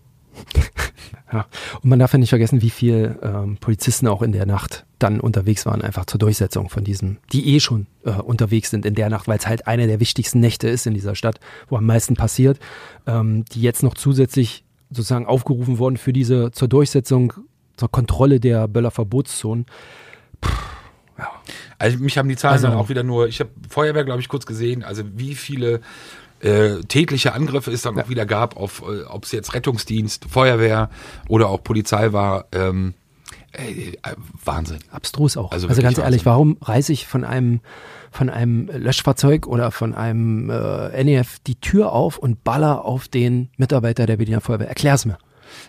Ja. Und man darf ja nicht vergessen, wie viel ähm, Polizisten auch in der Nacht dann unterwegs waren, einfach zur Durchsetzung von diesem, die eh schon äh, unterwegs sind in der Nacht, weil es halt eine der wichtigsten Nächte ist in dieser Stadt, wo am meisten passiert, ähm, die jetzt noch zusätzlich sozusagen aufgerufen wurden für diese zur Durchsetzung, zur Kontrolle der Böllerverbotszonen. Also mich haben die Zahlen Also- dann auch wieder nur, ich habe Feuerwehr, glaube ich, kurz gesehen, also wie viele äh, tägliche Angriffe es dann auch wieder gab, auf äh, ob es jetzt Rettungsdienst, Feuerwehr oder auch Polizei war. Ähm, äh, äh, Wahnsinn. Abstrus auch. Also Also, ganz ehrlich, Wahnsinn. warum reiße ich von einem von einem Löschfahrzeug oder von einem äh, NEF die Tür auf und baller auf den Mitarbeiter der Berliner Feuerwehr? Erklär's mir.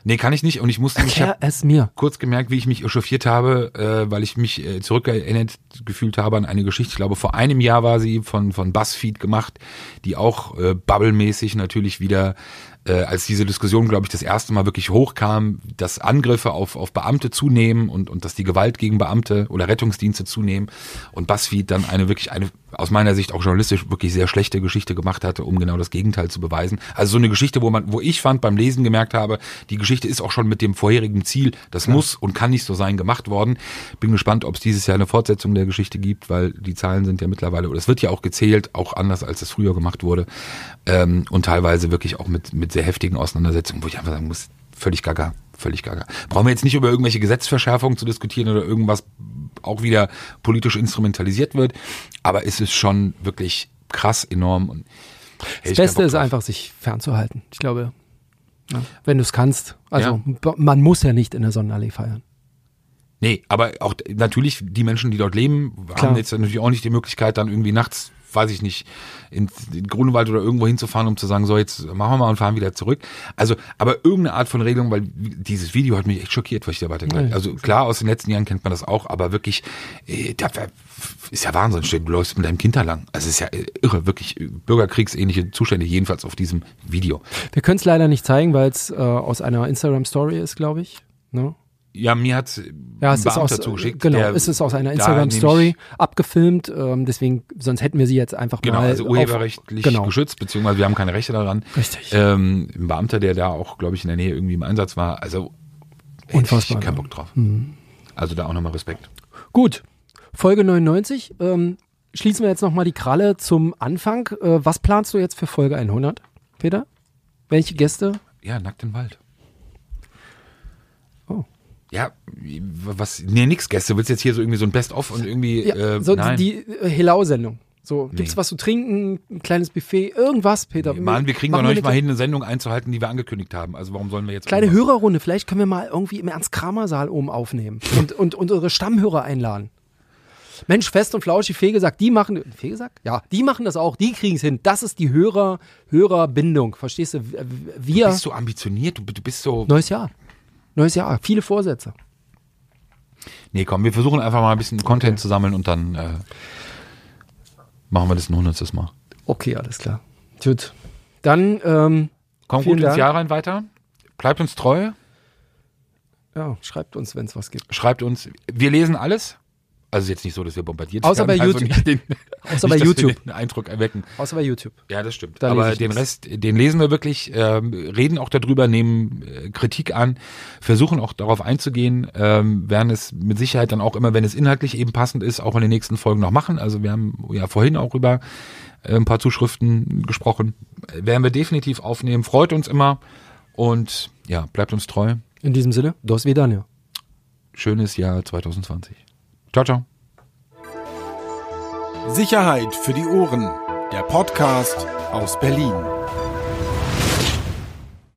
Nee, kann ich nicht und ich musste mich, ich es mir. kurz gemerkt, wie ich mich echauffiert habe, äh, weil ich mich äh, zurückerinnert gefühlt habe an eine Geschichte. Ich glaube, vor einem Jahr war sie von, von BuzzFeed gemacht, die auch äh, bubblemäßig natürlich wieder, äh, als diese Diskussion, glaube ich, das erste Mal wirklich hochkam, dass Angriffe auf, auf Beamte zunehmen und, und dass die Gewalt gegen Beamte oder Rettungsdienste zunehmen und BuzzFeed dann eine wirklich, eine aus meiner Sicht auch journalistisch wirklich sehr schlechte Geschichte gemacht hatte, um genau das Gegenteil zu beweisen. Also so eine Geschichte, wo man, wo ich fand beim Lesen gemerkt habe, die Geschichte ist auch schon mit dem vorherigen Ziel, das muss und kann nicht so sein, gemacht worden. Bin gespannt, ob es dieses Jahr eine Fortsetzung der Geschichte gibt, weil die Zahlen sind ja mittlerweile, oder es wird ja auch gezählt, auch anders als es früher gemacht wurde. Ähm, und teilweise wirklich auch mit, mit sehr heftigen Auseinandersetzungen, wo ich einfach sagen muss, völlig gaga, völlig gaga. Brauchen wir jetzt nicht über irgendwelche Gesetzverschärfungen zu diskutieren oder irgendwas auch wieder politisch instrumentalisiert wird. Aber es ist schon wirklich krass enorm. Und, hey, das Beste ist einfach, sich fernzuhalten. Ich glaube, ja, wenn du es kannst. Also ja. man muss ja nicht in der Sonnenallee feiern. Nee, aber auch natürlich die Menschen, die dort leben, Klar. haben jetzt natürlich auch nicht die Möglichkeit, dann irgendwie nachts weiß ich nicht, in den Grunewald oder irgendwo hinzufahren, um zu sagen, so jetzt machen wir mal und fahren wieder zurück. Also, aber irgendeine Art von Regelung, weil dieses Video hat mich echt schockiert, was ich da weiter ja, Also klar, aus den letzten Jahren kennt man das auch, aber wirklich, äh, da ist ja Wahnsinn, du läufst mit deinem Kind da lang. Also es ist ja äh, irre, wirklich äh, bürgerkriegsähnliche Zustände, jedenfalls auf diesem Video. Wir können es leider nicht zeigen, weil es äh, aus einer Instagram-Story ist, glaube ich. Ne? Ja, mir hat ja, es ist aus, zugeschickt. Genau, es ist aus einer Instagram-Story abgefilmt, ähm, deswegen, sonst hätten wir sie jetzt einfach genau, mal. Genau, also urheberrechtlich genau. geschützt, beziehungsweise wir haben keine Rechte daran. Richtig. Ähm, ein Beamter, der da auch, glaube ich, in der Nähe irgendwie im Einsatz war, also Unfassbar. Ich keinen Bock drauf. Mhm. Also da auch nochmal Respekt. Gut, Folge 99. Ähm, schließen wir jetzt nochmal die Kralle zum Anfang. Äh, was planst du jetzt für Folge 100, Peter? Welche Gäste? Ja, Nackt im Wald. Ja, was, nee, nix Gäste. Du willst jetzt hier so irgendwie so ein Best-of und irgendwie, ja, äh, so nein. die äh, Helau-Sendung. So, gibt's nee. was zu trinken, ein kleines Buffet, irgendwas, Peter? Nee, Mann, wir kriegen doch noch nicht mal hin, eine Sendung einzuhalten, die wir angekündigt haben. Also warum sollen wir jetzt... Kleine? Hörerrunde, vielleicht können wir mal irgendwie im Ernst-Kramer-Saal oben aufnehmen und, und, und unsere Stammhörer einladen. Mensch, fest und flauschig, Fee gesagt, die machen, Fee gesagt? Ja, die machen das auch, die kriegen es hin. Das ist die Hörer, Hörerbindung, verstehst du? Wir. Du bist so ambitioniert, du, du bist so. Neues Jahr. Neues Jahr, viele Vorsätze. Nee, komm, wir versuchen einfach mal ein bisschen Content okay. zu sammeln und dann äh, machen wir das ein hundertstes Mal. Okay, alles klar. Gut. Dann ähm, kommt gut ins Jahr rein weiter. Bleibt uns treu. Ja, schreibt uns, wenn es was gibt. Schreibt uns. Wir lesen alles. Also jetzt nicht so, dass wir bombardiert Außer werden. Bei also YouTube. Den, Außer bei YouTube. Den Eindruck erwecken. Außer bei YouTube. Ja, das stimmt. Da Aber den Rest, den lesen wir wirklich, ähm, reden auch darüber, nehmen äh, Kritik an, versuchen auch darauf einzugehen, ähm, werden es mit Sicherheit dann auch immer, wenn es inhaltlich eben passend ist, auch in den nächsten Folgen noch machen. Also wir haben ja vorhin auch über äh, ein paar Zuschriften gesprochen. Werden wir definitiv aufnehmen. Freut uns immer. Und ja, bleibt uns treu. In diesem Sinne, dos vidania. Schönes Jahr 2020. Ciao, ciao. Sicherheit für die Ohren. Der Podcast aus Berlin.